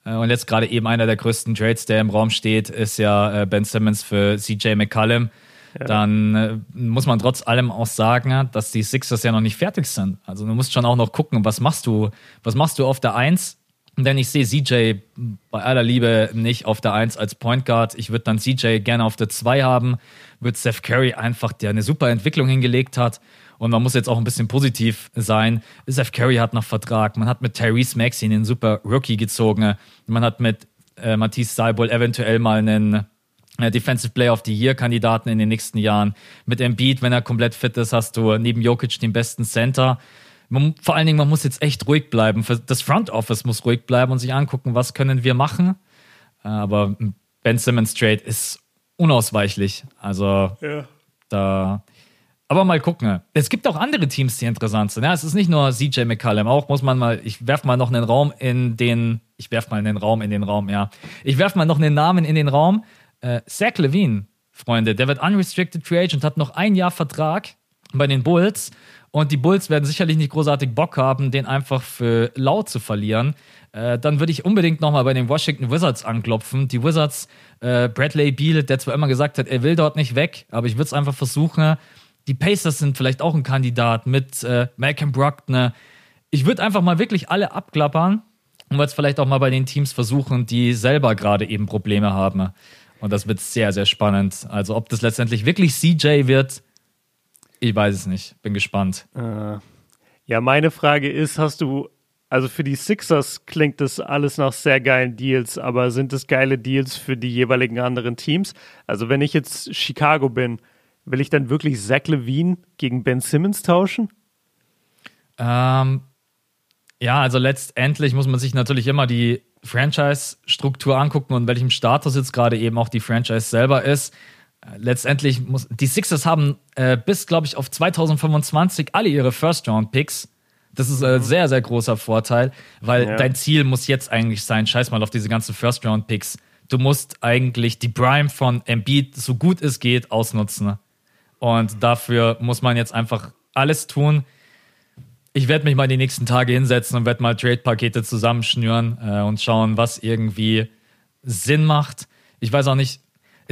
Speaker 1: Äh, und jetzt gerade eben einer der größten Trades, der im Raum steht, ist ja äh, Ben Simmons für CJ McCallum. Ja. Dann muss man trotz allem auch sagen, dass die Sixers ja noch nicht fertig sind. Also du musst schon auch noch gucken, was machst du, was machst du auf der Eins denn ich sehe CJ bei aller Liebe nicht auf der 1 als Point Guard. Ich würde dann CJ gerne auf der 2 haben. Wird Seth Curry einfach, der eine super Entwicklung hingelegt hat. Und man muss jetzt auch ein bisschen positiv sein. Seth Curry hat noch Vertrag. Man hat mit Tyrese Maxey einen super Rookie gezogen. Man hat mit äh, Matisse Seibold eventuell mal einen äh, Defensive Player of the Year Kandidaten in den nächsten Jahren. Mit Embiid, wenn er komplett fit ist, hast du neben Jokic den besten Center man, vor allen Dingen, man muss jetzt echt ruhig bleiben. Das Front Office muss ruhig bleiben und sich angucken, was können wir machen. Aber Ben Simmons Trade ist unausweichlich. Also ja. da. Aber mal gucken. Es gibt auch andere Teams, die interessant sind. Ja, es ist nicht nur CJ McCallum. Auch muss man mal, ich werfe mal noch einen Raum in den, ich werfe mal einen Raum in den Raum, ja. Ich werfe mal noch einen Namen in den Raum. Äh, Zach Levine, Freunde, der wird unrestricted free agent, hat noch ein Jahr Vertrag bei den Bulls und die Bulls werden sicherlich nicht großartig Bock haben, den einfach für laut zu verlieren. Äh, dann würde ich unbedingt nochmal bei den Washington Wizards anklopfen. Die Wizards, äh, Bradley Beal, der zwar immer gesagt hat, er will dort nicht weg, aber ich würde es einfach versuchen. Die Pacers sind vielleicht auch ein Kandidat mit äh, Malcolm Brockner. Ich würde einfach mal wirklich alle abklappern Und wir es vielleicht auch mal bei den Teams versuchen, die selber gerade eben Probleme haben. Und das wird sehr, sehr spannend. Also ob das letztendlich wirklich CJ wird, ich weiß es nicht. Bin gespannt.
Speaker 2: Äh, ja, meine Frage ist, hast du, also für die Sixers klingt das alles nach sehr geilen Deals, aber sind es geile Deals für die jeweiligen anderen Teams? Also wenn ich jetzt Chicago bin, will ich dann wirklich Zach Levine gegen Ben Simmons tauschen?
Speaker 1: Ähm, ja, also letztendlich muss man sich natürlich immer die Franchise-Struktur angucken und welchem Status jetzt gerade eben auch die Franchise selber ist. Äh, letztendlich muss die Sixers haben äh, bis, glaube ich, auf 2025 alle ihre First-Round-Picks. Das ist ein mhm. sehr, sehr großer Vorteil, weil ja. dein Ziel muss jetzt eigentlich sein, scheiß mal auf diese ganzen First-Round-Picks. Du musst eigentlich die Prime von Embiid so gut es geht ausnutzen. Und dafür muss man jetzt einfach alles tun, ich werde mich mal die nächsten Tage hinsetzen und werde mal Trade-Pakete zusammenschnüren äh, und schauen, was irgendwie Sinn macht. Ich weiß auch nicht,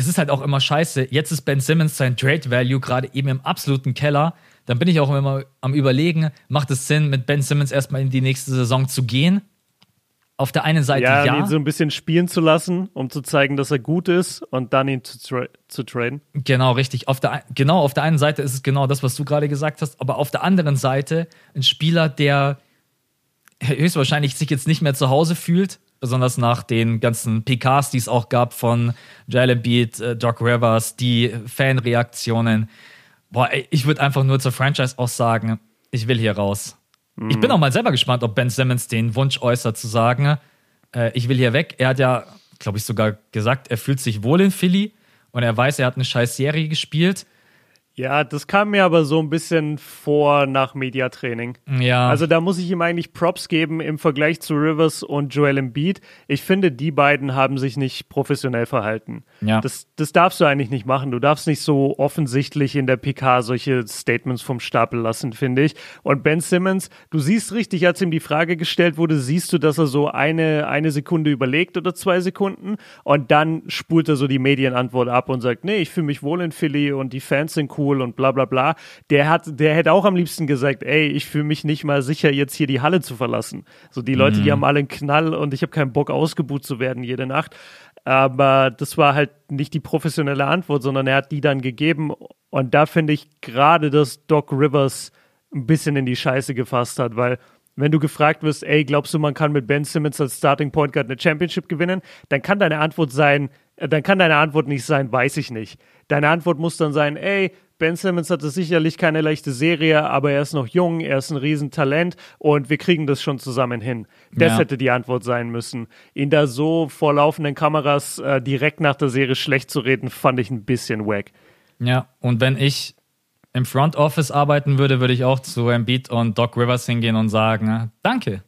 Speaker 1: es ist halt auch immer scheiße. Jetzt ist Ben Simmons sein Trade-Value gerade eben im absoluten Keller. Dann bin ich auch immer am Überlegen, macht es Sinn, mit Ben Simmons erstmal in die nächste Saison zu gehen? auf der einen Seite ja.
Speaker 2: ja. ihn so ein bisschen spielen zu lassen, um zu zeigen, dass er gut ist und dann ihn zu, tra zu traden.
Speaker 1: Genau, richtig. Auf der, genau, auf der einen Seite ist es genau das, was du gerade gesagt hast, aber auf der anderen Seite ein Spieler, der höchstwahrscheinlich sich jetzt nicht mehr zu Hause fühlt, besonders nach den ganzen PKs, die es auch gab von Jalen Beat, äh, Doc Rivers, die Fanreaktionen. Boah, ich würde einfach nur zur Franchise auch sagen, ich will hier raus. Ich bin auch mal selber gespannt, ob Ben Simmons den Wunsch äußert zu sagen, äh, ich will hier weg. Er hat ja, glaube ich, sogar gesagt, er fühlt sich wohl in Philly und er weiß, er hat eine scheiß Serie gespielt.
Speaker 2: Ja, das kam mir aber so ein bisschen vor nach Mediatraining.
Speaker 1: Ja.
Speaker 2: Also da muss ich ihm eigentlich Props geben im Vergleich zu Rivers und Joel Embiid. Ich finde, die beiden haben sich nicht professionell verhalten.
Speaker 1: Ja.
Speaker 2: Das, das darfst du eigentlich nicht machen. Du darfst nicht so offensichtlich in der PK solche Statements vom Stapel lassen, finde ich. Und Ben Simmons, du siehst richtig, als ihm die Frage gestellt wurde, siehst du, dass er so eine, eine Sekunde überlegt oder zwei Sekunden und dann spult er so die Medienantwort ab und sagt, nee, ich fühle mich wohl in Philly und die Fans sind cool cool und bla bla bla. Der hat, der hätte auch am liebsten gesagt, ey, ich fühle mich nicht mal sicher, jetzt hier die Halle zu verlassen. So die Leute, mhm. die haben alle einen Knall und ich habe keinen Bock, ausgebucht zu werden jede Nacht. Aber das war halt nicht die professionelle Antwort, sondern er hat die dann gegeben. Und da finde ich gerade, dass Doc Rivers ein bisschen in die Scheiße gefasst hat, weil wenn du gefragt wirst, ey, glaubst du, man kann mit Ben Simmons als Starting Point Guard eine Championship gewinnen, dann kann deine Antwort sein, dann kann deine Antwort nicht sein, weiß ich nicht. Deine Antwort muss dann sein, ey, Ben Simmons hatte sicherlich keine leichte Serie, aber er ist noch jung, er ist ein Riesentalent und wir kriegen das schon zusammen hin. Das ja. hätte die Antwort sein müssen. Ihn da so vor laufenden Kameras äh, direkt nach der Serie schlecht zu reden, fand ich ein bisschen wack.
Speaker 1: Ja, und wenn ich im Front Office arbeiten würde, würde ich auch zu Embiid und Doc Rivers hingehen und sagen, danke.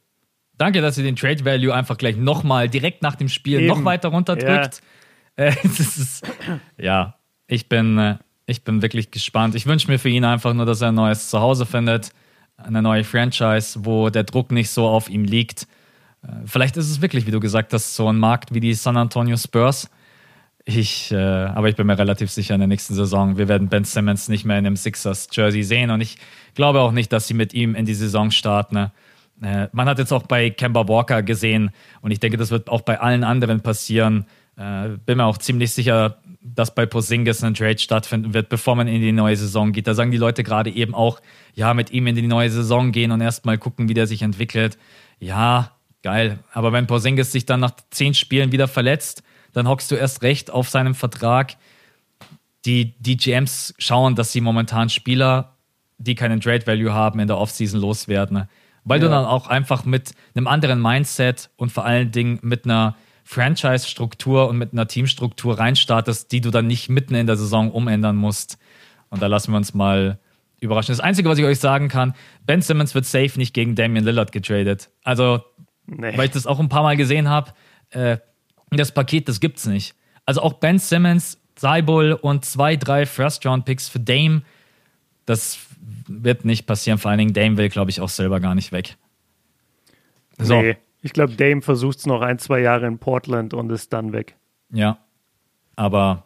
Speaker 1: Danke, dass ihr den Trade Value einfach gleich nochmal direkt nach dem Spiel Eben. noch weiter runterdrückt. Ja. Äh, [LAUGHS] ist, ja, ich bin, äh, ich bin wirklich gespannt. Ich wünsche mir für ihn einfach nur, dass er ein neues Zuhause findet, eine neue Franchise, wo der Druck nicht so auf ihm liegt. Äh, vielleicht ist es wirklich, wie du gesagt hast, so ein Markt wie die San Antonio Spurs. Ich, äh, aber ich bin mir relativ sicher in der nächsten Saison, wir werden Ben Simmons nicht mehr in einem Sixers-Jersey sehen und ich glaube auch nicht, dass sie mit ihm in die Saison starten. Äh, man hat jetzt auch bei Kemba Walker gesehen und ich denke, das wird auch bei allen anderen passieren. Äh, bin mir auch ziemlich sicher, dass bei Posingis ein Trade stattfinden wird, bevor man in die neue Saison geht. Da sagen die Leute gerade eben auch, ja, mit ihm in die neue Saison gehen und erstmal gucken, wie der sich entwickelt. Ja, geil. Aber wenn Porzingis sich dann nach zehn Spielen wieder verletzt, dann hockst du erst recht auf seinem Vertrag. Die, die GMs schauen, dass sie momentan Spieler, die keinen Trade Value haben, in der Offseason loswerden. Weil ja. du dann auch einfach mit einem anderen Mindset und vor allen Dingen mit einer Franchise-Struktur und mit einer Teamstruktur reinstartest, die du dann nicht mitten in der Saison umändern musst. Und da lassen wir uns mal überraschen. Das Einzige, was ich euch sagen kann, Ben Simmons wird safe nicht gegen Damian Lillard getradet. Also, nee. weil ich das auch ein paar Mal gesehen habe, äh, das Paket, das gibt's nicht. Also auch Ben Simmons, Seibul und zwei, drei First-Round-Picks für Dame, das wird nicht passieren. Vor allen Dingen Dame will, glaube ich, auch selber gar nicht weg.
Speaker 2: So. Nee. Ich glaube, Dame versucht es noch ein, zwei Jahre in Portland und ist dann weg.
Speaker 1: Ja. Aber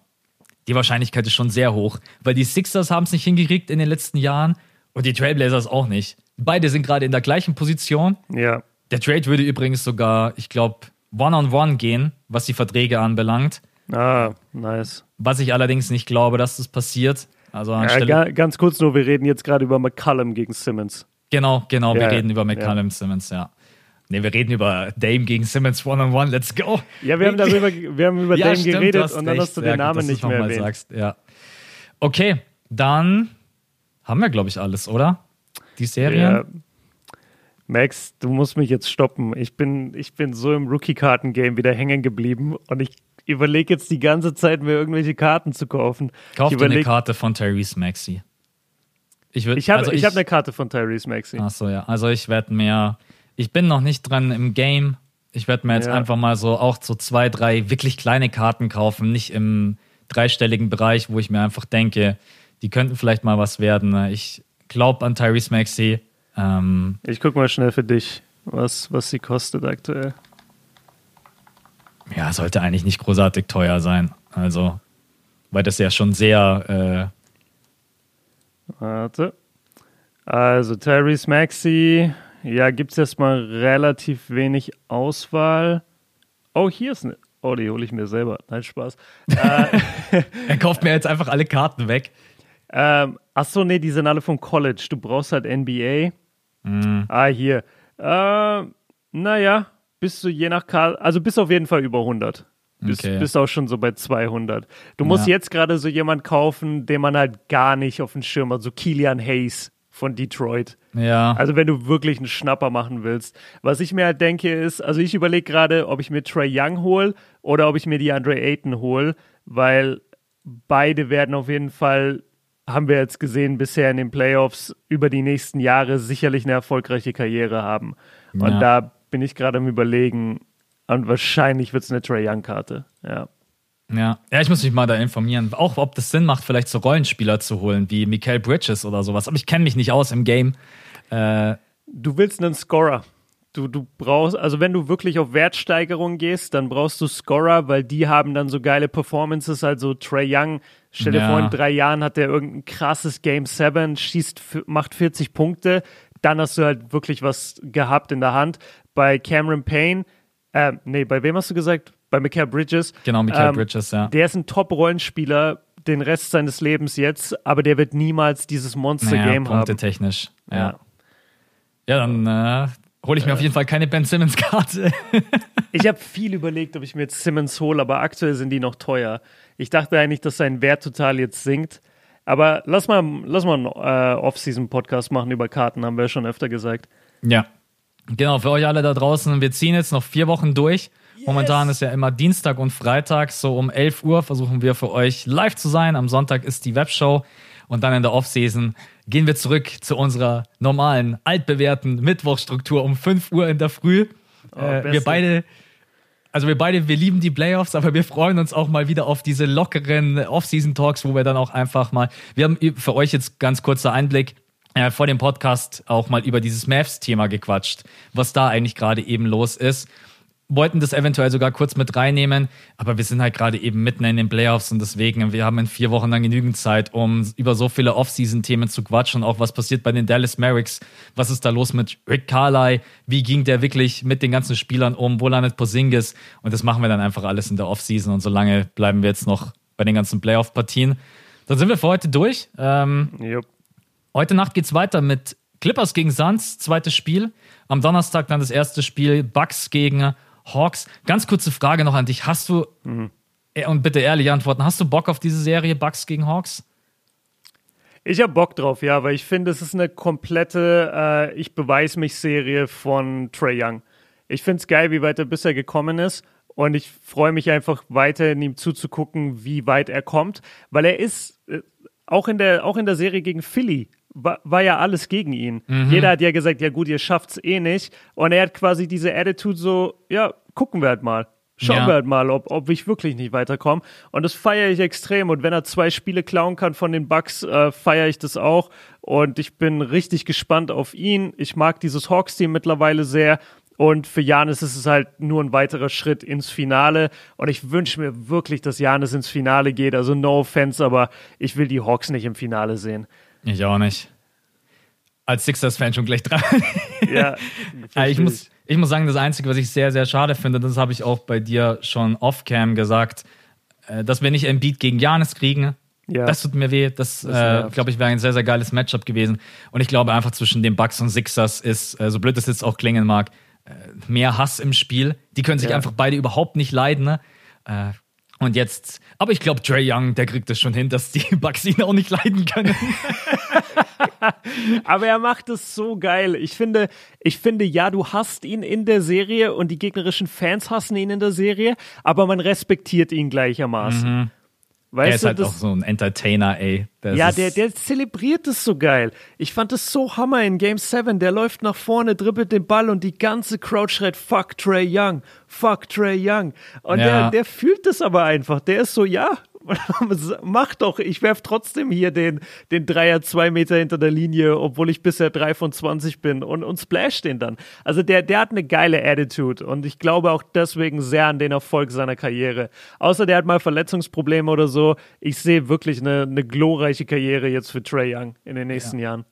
Speaker 1: die Wahrscheinlichkeit ist schon sehr hoch, weil die Sixers haben es nicht hingekriegt in den letzten Jahren und die Trailblazers auch nicht. Beide sind gerade in der gleichen Position.
Speaker 2: Ja.
Speaker 1: Der Trade würde übrigens sogar, ich glaube, One-on-One gehen, was die Verträge anbelangt.
Speaker 2: Ah, nice.
Speaker 1: Was ich allerdings nicht glaube, dass das passiert. Also
Speaker 2: ja, ga, ganz kurz nur, wir reden jetzt gerade über McCallum gegen Simmons.
Speaker 1: Genau, genau, ja, wir reden über McCallum ja. Simmons, ja. Ne, wir reden über Dame gegen Simmons One-on-One, let's go.
Speaker 2: Ja, wir haben [LAUGHS] darüber, wir haben über Dame stimmt, geredet und dann recht. hast du den Namen nicht mehr erwähnt. Sagst.
Speaker 1: Ja. Okay, dann haben wir, glaube ich, alles, oder? Die Serien?
Speaker 2: Max, du musst mich jetzt stoppen. Ich bin, ich bin so im Rookie-Karten-Game wieder hängen geblieben und ich überlege jetzt die ganze Zeit, mir irgendwelche Karten zu kaufen.
Speaker 1: Kauf dir eine Karte von Tyrese Maxi.
Speaker 2: Ich, ich habe also ich, hab eine Karte von Tyrese Maxi.
Speaker 1: Achso, ja. Also ich werde mir, ich bin noch nicht dran im Game. Ich werde mir jetzt ja. einfach mal so auch so zwei, drei wirklich kleine Karten kaufen, nicht im dreistelligen Bereich, wo ich mir einfach denke, die könnten vielleicht mal was werden. Ich glaube an Tyrese Maxi. Ähm,
Speaker 2: ich gucke mal schnell für dich, was, was sie kostet aktuell.
Speaker 1: Ja, sollte eigentlich nicht großartig teuer sein. Also, weil das ja schon sehr.
Speaker 2: Äh Warte. Also, Tyrese Maxi. Ja, gibt es erstmal relativ wenig Auswahl. Oh, hier ist eine. Oh, die hole ich mir selber. Nein, Spaß. [LAUGHS]
Speaker 1: Äh, er kauft mir jetzt einfach alle Karten weg.
Speaker 2: Ähm, achso, nee, die sind alle vom College. Du brauchst halt NBA. Mhm. Ah, hier. Äh, naja, bist du je nach Karte, also bist auf jeden Fall über 100. Bist, okay. bist auch schon so bei 200. Du musst ja. jetzt gerade so jemand kaufen, den man halt gar nicht auf dem Schirm hat, so Kilian Hayes von Detroit.
Speaker 1: Ja.
Speaker 2: Also wenn du wirklich einen Schnapper machen willst. Was ich mir halt denke ist, also ich überlege gerade, ob ich mir Trey Young hole oder ob ich mir die Andre Ayton hole, weil beide werden auf jeden Fall haben wir jetzt gesehen bisher in den Playoffs über die nächsten Jahre sicherlich eine erfolgreiche Karriere haben. Und ja. da bin ich gerade am überlegen und wahrscheinlich wird es eine Trey Young-Karte. Ja.
Speaker 1: Ja. ja, ich muss mich mal da informieren. Auch ob das Sinn macht, vielleicht so Rollenspieler zu holen, wie Mikael Bridges oder sowas. Aber ich kenne mich nicht aus im Game. Äh,
Speaker 2: du willst einen Scorer. Du, du brauchst, also wenn du wirklich auf Wertsteigerung gehst, dann brauchst du Scorer, weil die haben dann so geile Performances. Also Trey Young Stell dir ja. vor, in drei Jahren hat er irgendein krasses Game 7, schießt, macht 40 Punkte. Dann hast du halt wirklich was gehabt in der Hand. Bei Cameron Payne, äh, nee, bei wem hast du gesagt? Bei Mikael Bridges.
Speaker 1: Genau, Mikael ähm, Bridges, ja.
Speaker 2: Der ist ein Top-Rollenspieler den Rest seines Lebens jetzt, aber der wird niemals dieses Monster-Game naja, haben.
Speaker 1: technisch, ja. Ja, ja dann äh, hole ich mir äh. auf jeden Fall keine Ben Simmons-Karte. [LAUGHS]
Speaker 2: ich habe viel überlegt, ob ich mir jetzt Simmons hole, aber aktuell sind die noch teuer. Ich dachte eigentlich, dass sein Wert total jetzt sinkt. Aber lass mal, lass mal einen äh, Off-Season-Podcast machen über Karten, haben wir schon öfter gesagt.
Speaker 1: Ja. Genau, für euch alle da draußen, wir ziehen jetzt noch vier Wochen durch. Yes. Momentan ist ja immer Dienstag und Freitag, so um 11 Uhr versuchen wir für euch live zu sein. Am Sonntag ist die Webshow und dann in der Off-Season gehen wir zurück zu unserer normalen, altbewährten Mittwochstruktur um 5 Uhr in der Früh. Oh, äh, wir beide also wir beide, wir lieben die Playoffs, aber wir freuen uns auch mal wieder auf diese lockeren Off-Season-Talks, wo wir dann auch einfach mal, wir haben für euch jetzt ganz kurzer Einblick, äh, vor dem Podcast auch mal über dieses Mavs-Thema gequatscht, was da eigentlich gerade eben los ist wollten das eventuell sogar kurz mit reinnehmen, aber wir sind halt gerade eben mitten in den Playoffs und deswegen, wir haben in vier Wochen dann genügend Zeit, um über so viele Off-Season-Themen zu quatschen, auch was passiert bei den Dallas Mavericks, was ist da los mit Rick Carly, wie ging der wirklich mit den ganzen Spielern um, wo landet Posingis und das machen wir dann einfach alles in der Off-Season und solange bleiben wir jetzt noch bei den ganzen Playoff-Partien. Dann sind wir für heute durch. Ähm, yep. Heute Nacht geht's weiter mit Clippers gegen Suns, zweites Spiel. Am Donnerstag dann das erste Spiel, Bucks gegen Hawks. Ganz kurze Frage noch an dich. Hast du, mhm. und bitte ehrlich antworten, hast du Bock auf diese Serie Bucks gegen Hawks?
Speaker 2: Ich habe Bock drauf, ja, weil ich finde, es ist eine komplette äh, Ich beweise mich Serie von Trey Young. Ich finde es geil, wie weit er bisher gekommen ist. Und ich freue mich einfach weiter in ihm zuzugucken, wie weit er kommt, weil er ist äh, auch in der auch in der Serie gegen Philly war, war ja alles gegen ihn. Mhm. Jeder hat ja gesagt, ja gut, ihr schafft's eh nicht. Und er hat quasi diese Attitude so, ja, gucken wir halt mal. Schauen ja. wir halt mal, ob, ob ich wirklich nicht weiterkomme. Und das feiere ich extrem. Und wenn er zwei Spiele klauen kann von den Bucks, äh, feiere ich das auch. Und ich bin richtig gespannt auf ihn. Ich mag dieses Hawks-Team mittlerweile sehr. Und für Janis ist es halt nur ein weiterer Schritt ins Finale. Und ich wünsche mir wirklich, dass Janis ins Finale geht. Also no offense, aber ich will die Hawks nicht im Finale sehen.
Speaker 1: Ich auch nicht. Als Sixers-Fan schon gleich dran. [LAUGHS]
Speaker 2: Ja.
Speaker 1: ich, muss, Ich muss sagen, das Einzige, was ich sehr, sehr schade finde, das habe ich auch bei dir schon off-cam gesagt, äh, dass wir nicht ein Beat gegen Janis kriegen. Ja. Das tut mir weh. Das, das äh, glaube ich, wäre ein sehr, sehr geiles Matchup gewesen. Und ich glaube einfach zwischen den Bucks und Sixers ist, äh, so blöd es jetzt auch klingen mag, äh, mehr Hass im Spiel. Die können sich ja. einfach beide überhaupt nicht leiden. Ne? Und jetzt, aber ich glaube, Trey Young, der kriegt es schon hin, dass die [LAUGHS] Bucks ihn auch nicht leiden können. [LAUGHS]
Speaker 2: aber er macht es so geil. Ich finde, ich finde, ja, du hast ihn in der Serie und die gegnerischen Fans hassen ihn in der Serie, aber man respektiert ihn gleichermaßen. Mhm.
Speaker 1: Weißt er ist du, halt das, auch so ein Entertainer, ey.
Speaker 2: Das ja, der, der zelebriert es so geil. Ich fand es so Hammer in Game 7. Der läuft nach vorne, dribbelt den Ball und die ganze Crowd schreit, fuck Trey Young, fuck Trey Young. Und ja. der, der fühlt es aber einfach. Der ist so, ja, [LAUGHS] mach doch, ich werf trotzdem hier den, den Dreier zwei Meter hinter der Linie, obwohl ich bisher drei von 20 bin und, und splash den dann. Also der, der hat eine geile Attitude und ich glaube auch deswegen sehr an den Erfolg seiner Karriere. Außer der hat mal Verletzungsprobleme oder so. Ich sehe wirklich eine, eine glorreiche Karriere jetzt für Trey Young in den nächsten ja. Jahren.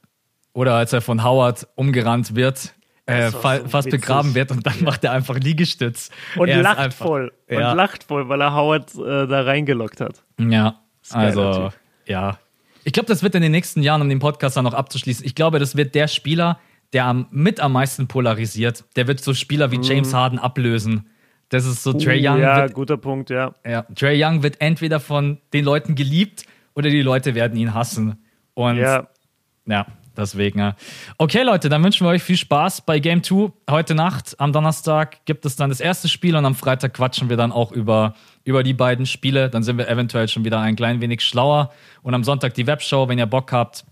Speaker 1: Oder als er von Howard umgerannt wird äh, so fast witzig. begraben wird und dann macht er einfach Liegestütz.
Speaker 2: Und er lacht einfach, voll. Ja. Und lacht voll, weil er Howard äh, da reingelockt hat.
Speaker 1: Ja, also, ja. Ich glaube, das wird in den nächsten Jahren, um den Podcast dann noch abzuschließen, ich glaube, das wird der Spieler, der am, mit am meisten polarisiert. Der wird so Spieler wie mhm. James Harden ablösen. Das ist so, uh, Trey Young.
Speaker 2: Ja,
Speaker 1: wird,
Speaker 2: guter Punkt, ja.
Speaker 1: ja. Trey Young wird entweder von den Leuten geliebt oder die Leute werden ihn hassen. Und ja, ja Deswegen. Okay, Leute, dann wünschen wir euch viel Spaß bei Game 2. Heute Nacht, am Donnerstag, gibt es dann das erste Spiel und am Freitag quatschen wir dann auch über, über die beiden Spiele. Dann sind wir eventuell schon wieder ein klein wenig schlauer. Und am Sonntag die Webshow, wenn ihr Bock habt.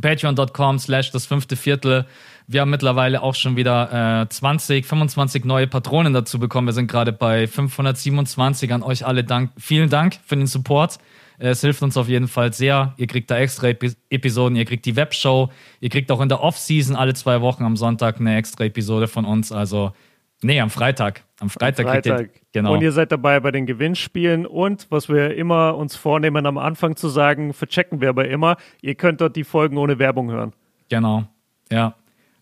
Speaker 1: Patreon.com slash das fünfte Viertel. Wir haben mittlerweile auch schon wieder äh, 20, 25 neue Patronen dazu bekommen. Wir sind gerade bei 527. An euch alle Dank. Vielen Dank für den Support. Es hilft uns auf jeden Fall sehr. Ihr kriegt da extra Episoden, ihr kriegt die Webshow, ihr kriegt auch in der Off-Season alle zwei Wochen am Sonntag eine extra Episode von uns. Also, nee, am Freitag. Am Freitag, am Freitag.
Speaker 2: Ihr, genau. Und ihr seid dabei bei den Gewinnspielen und was wir immer uns vornehmen, am Anfang zu sagen, verchecken wir aber immer, ihr könnt dort die Folgen ohne Werbung hören.
Speaker 1: Genau. Ja.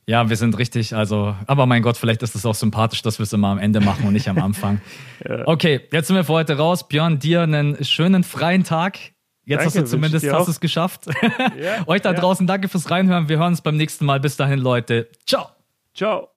Speaker 1: Ja, wir sind richtig, also, aber mein Gott, vielleicht ist es auch sympathisch, dass wir es immer am Ende machen und nicht am Anfang. [LAUGHS] ja. Okay, jetzt sind wir für heute raus. Björn, dir einen schönen freien Tag. Jetzt danke, hast du zumindest hast es geschafft. Ja, [LAUGHS] Euch da ja. draußen danke fürs Reinhören. Wir hören uns beim nächsten Mal. Bis dahin, Leute. Ciao.
Speaker 2: Ciao.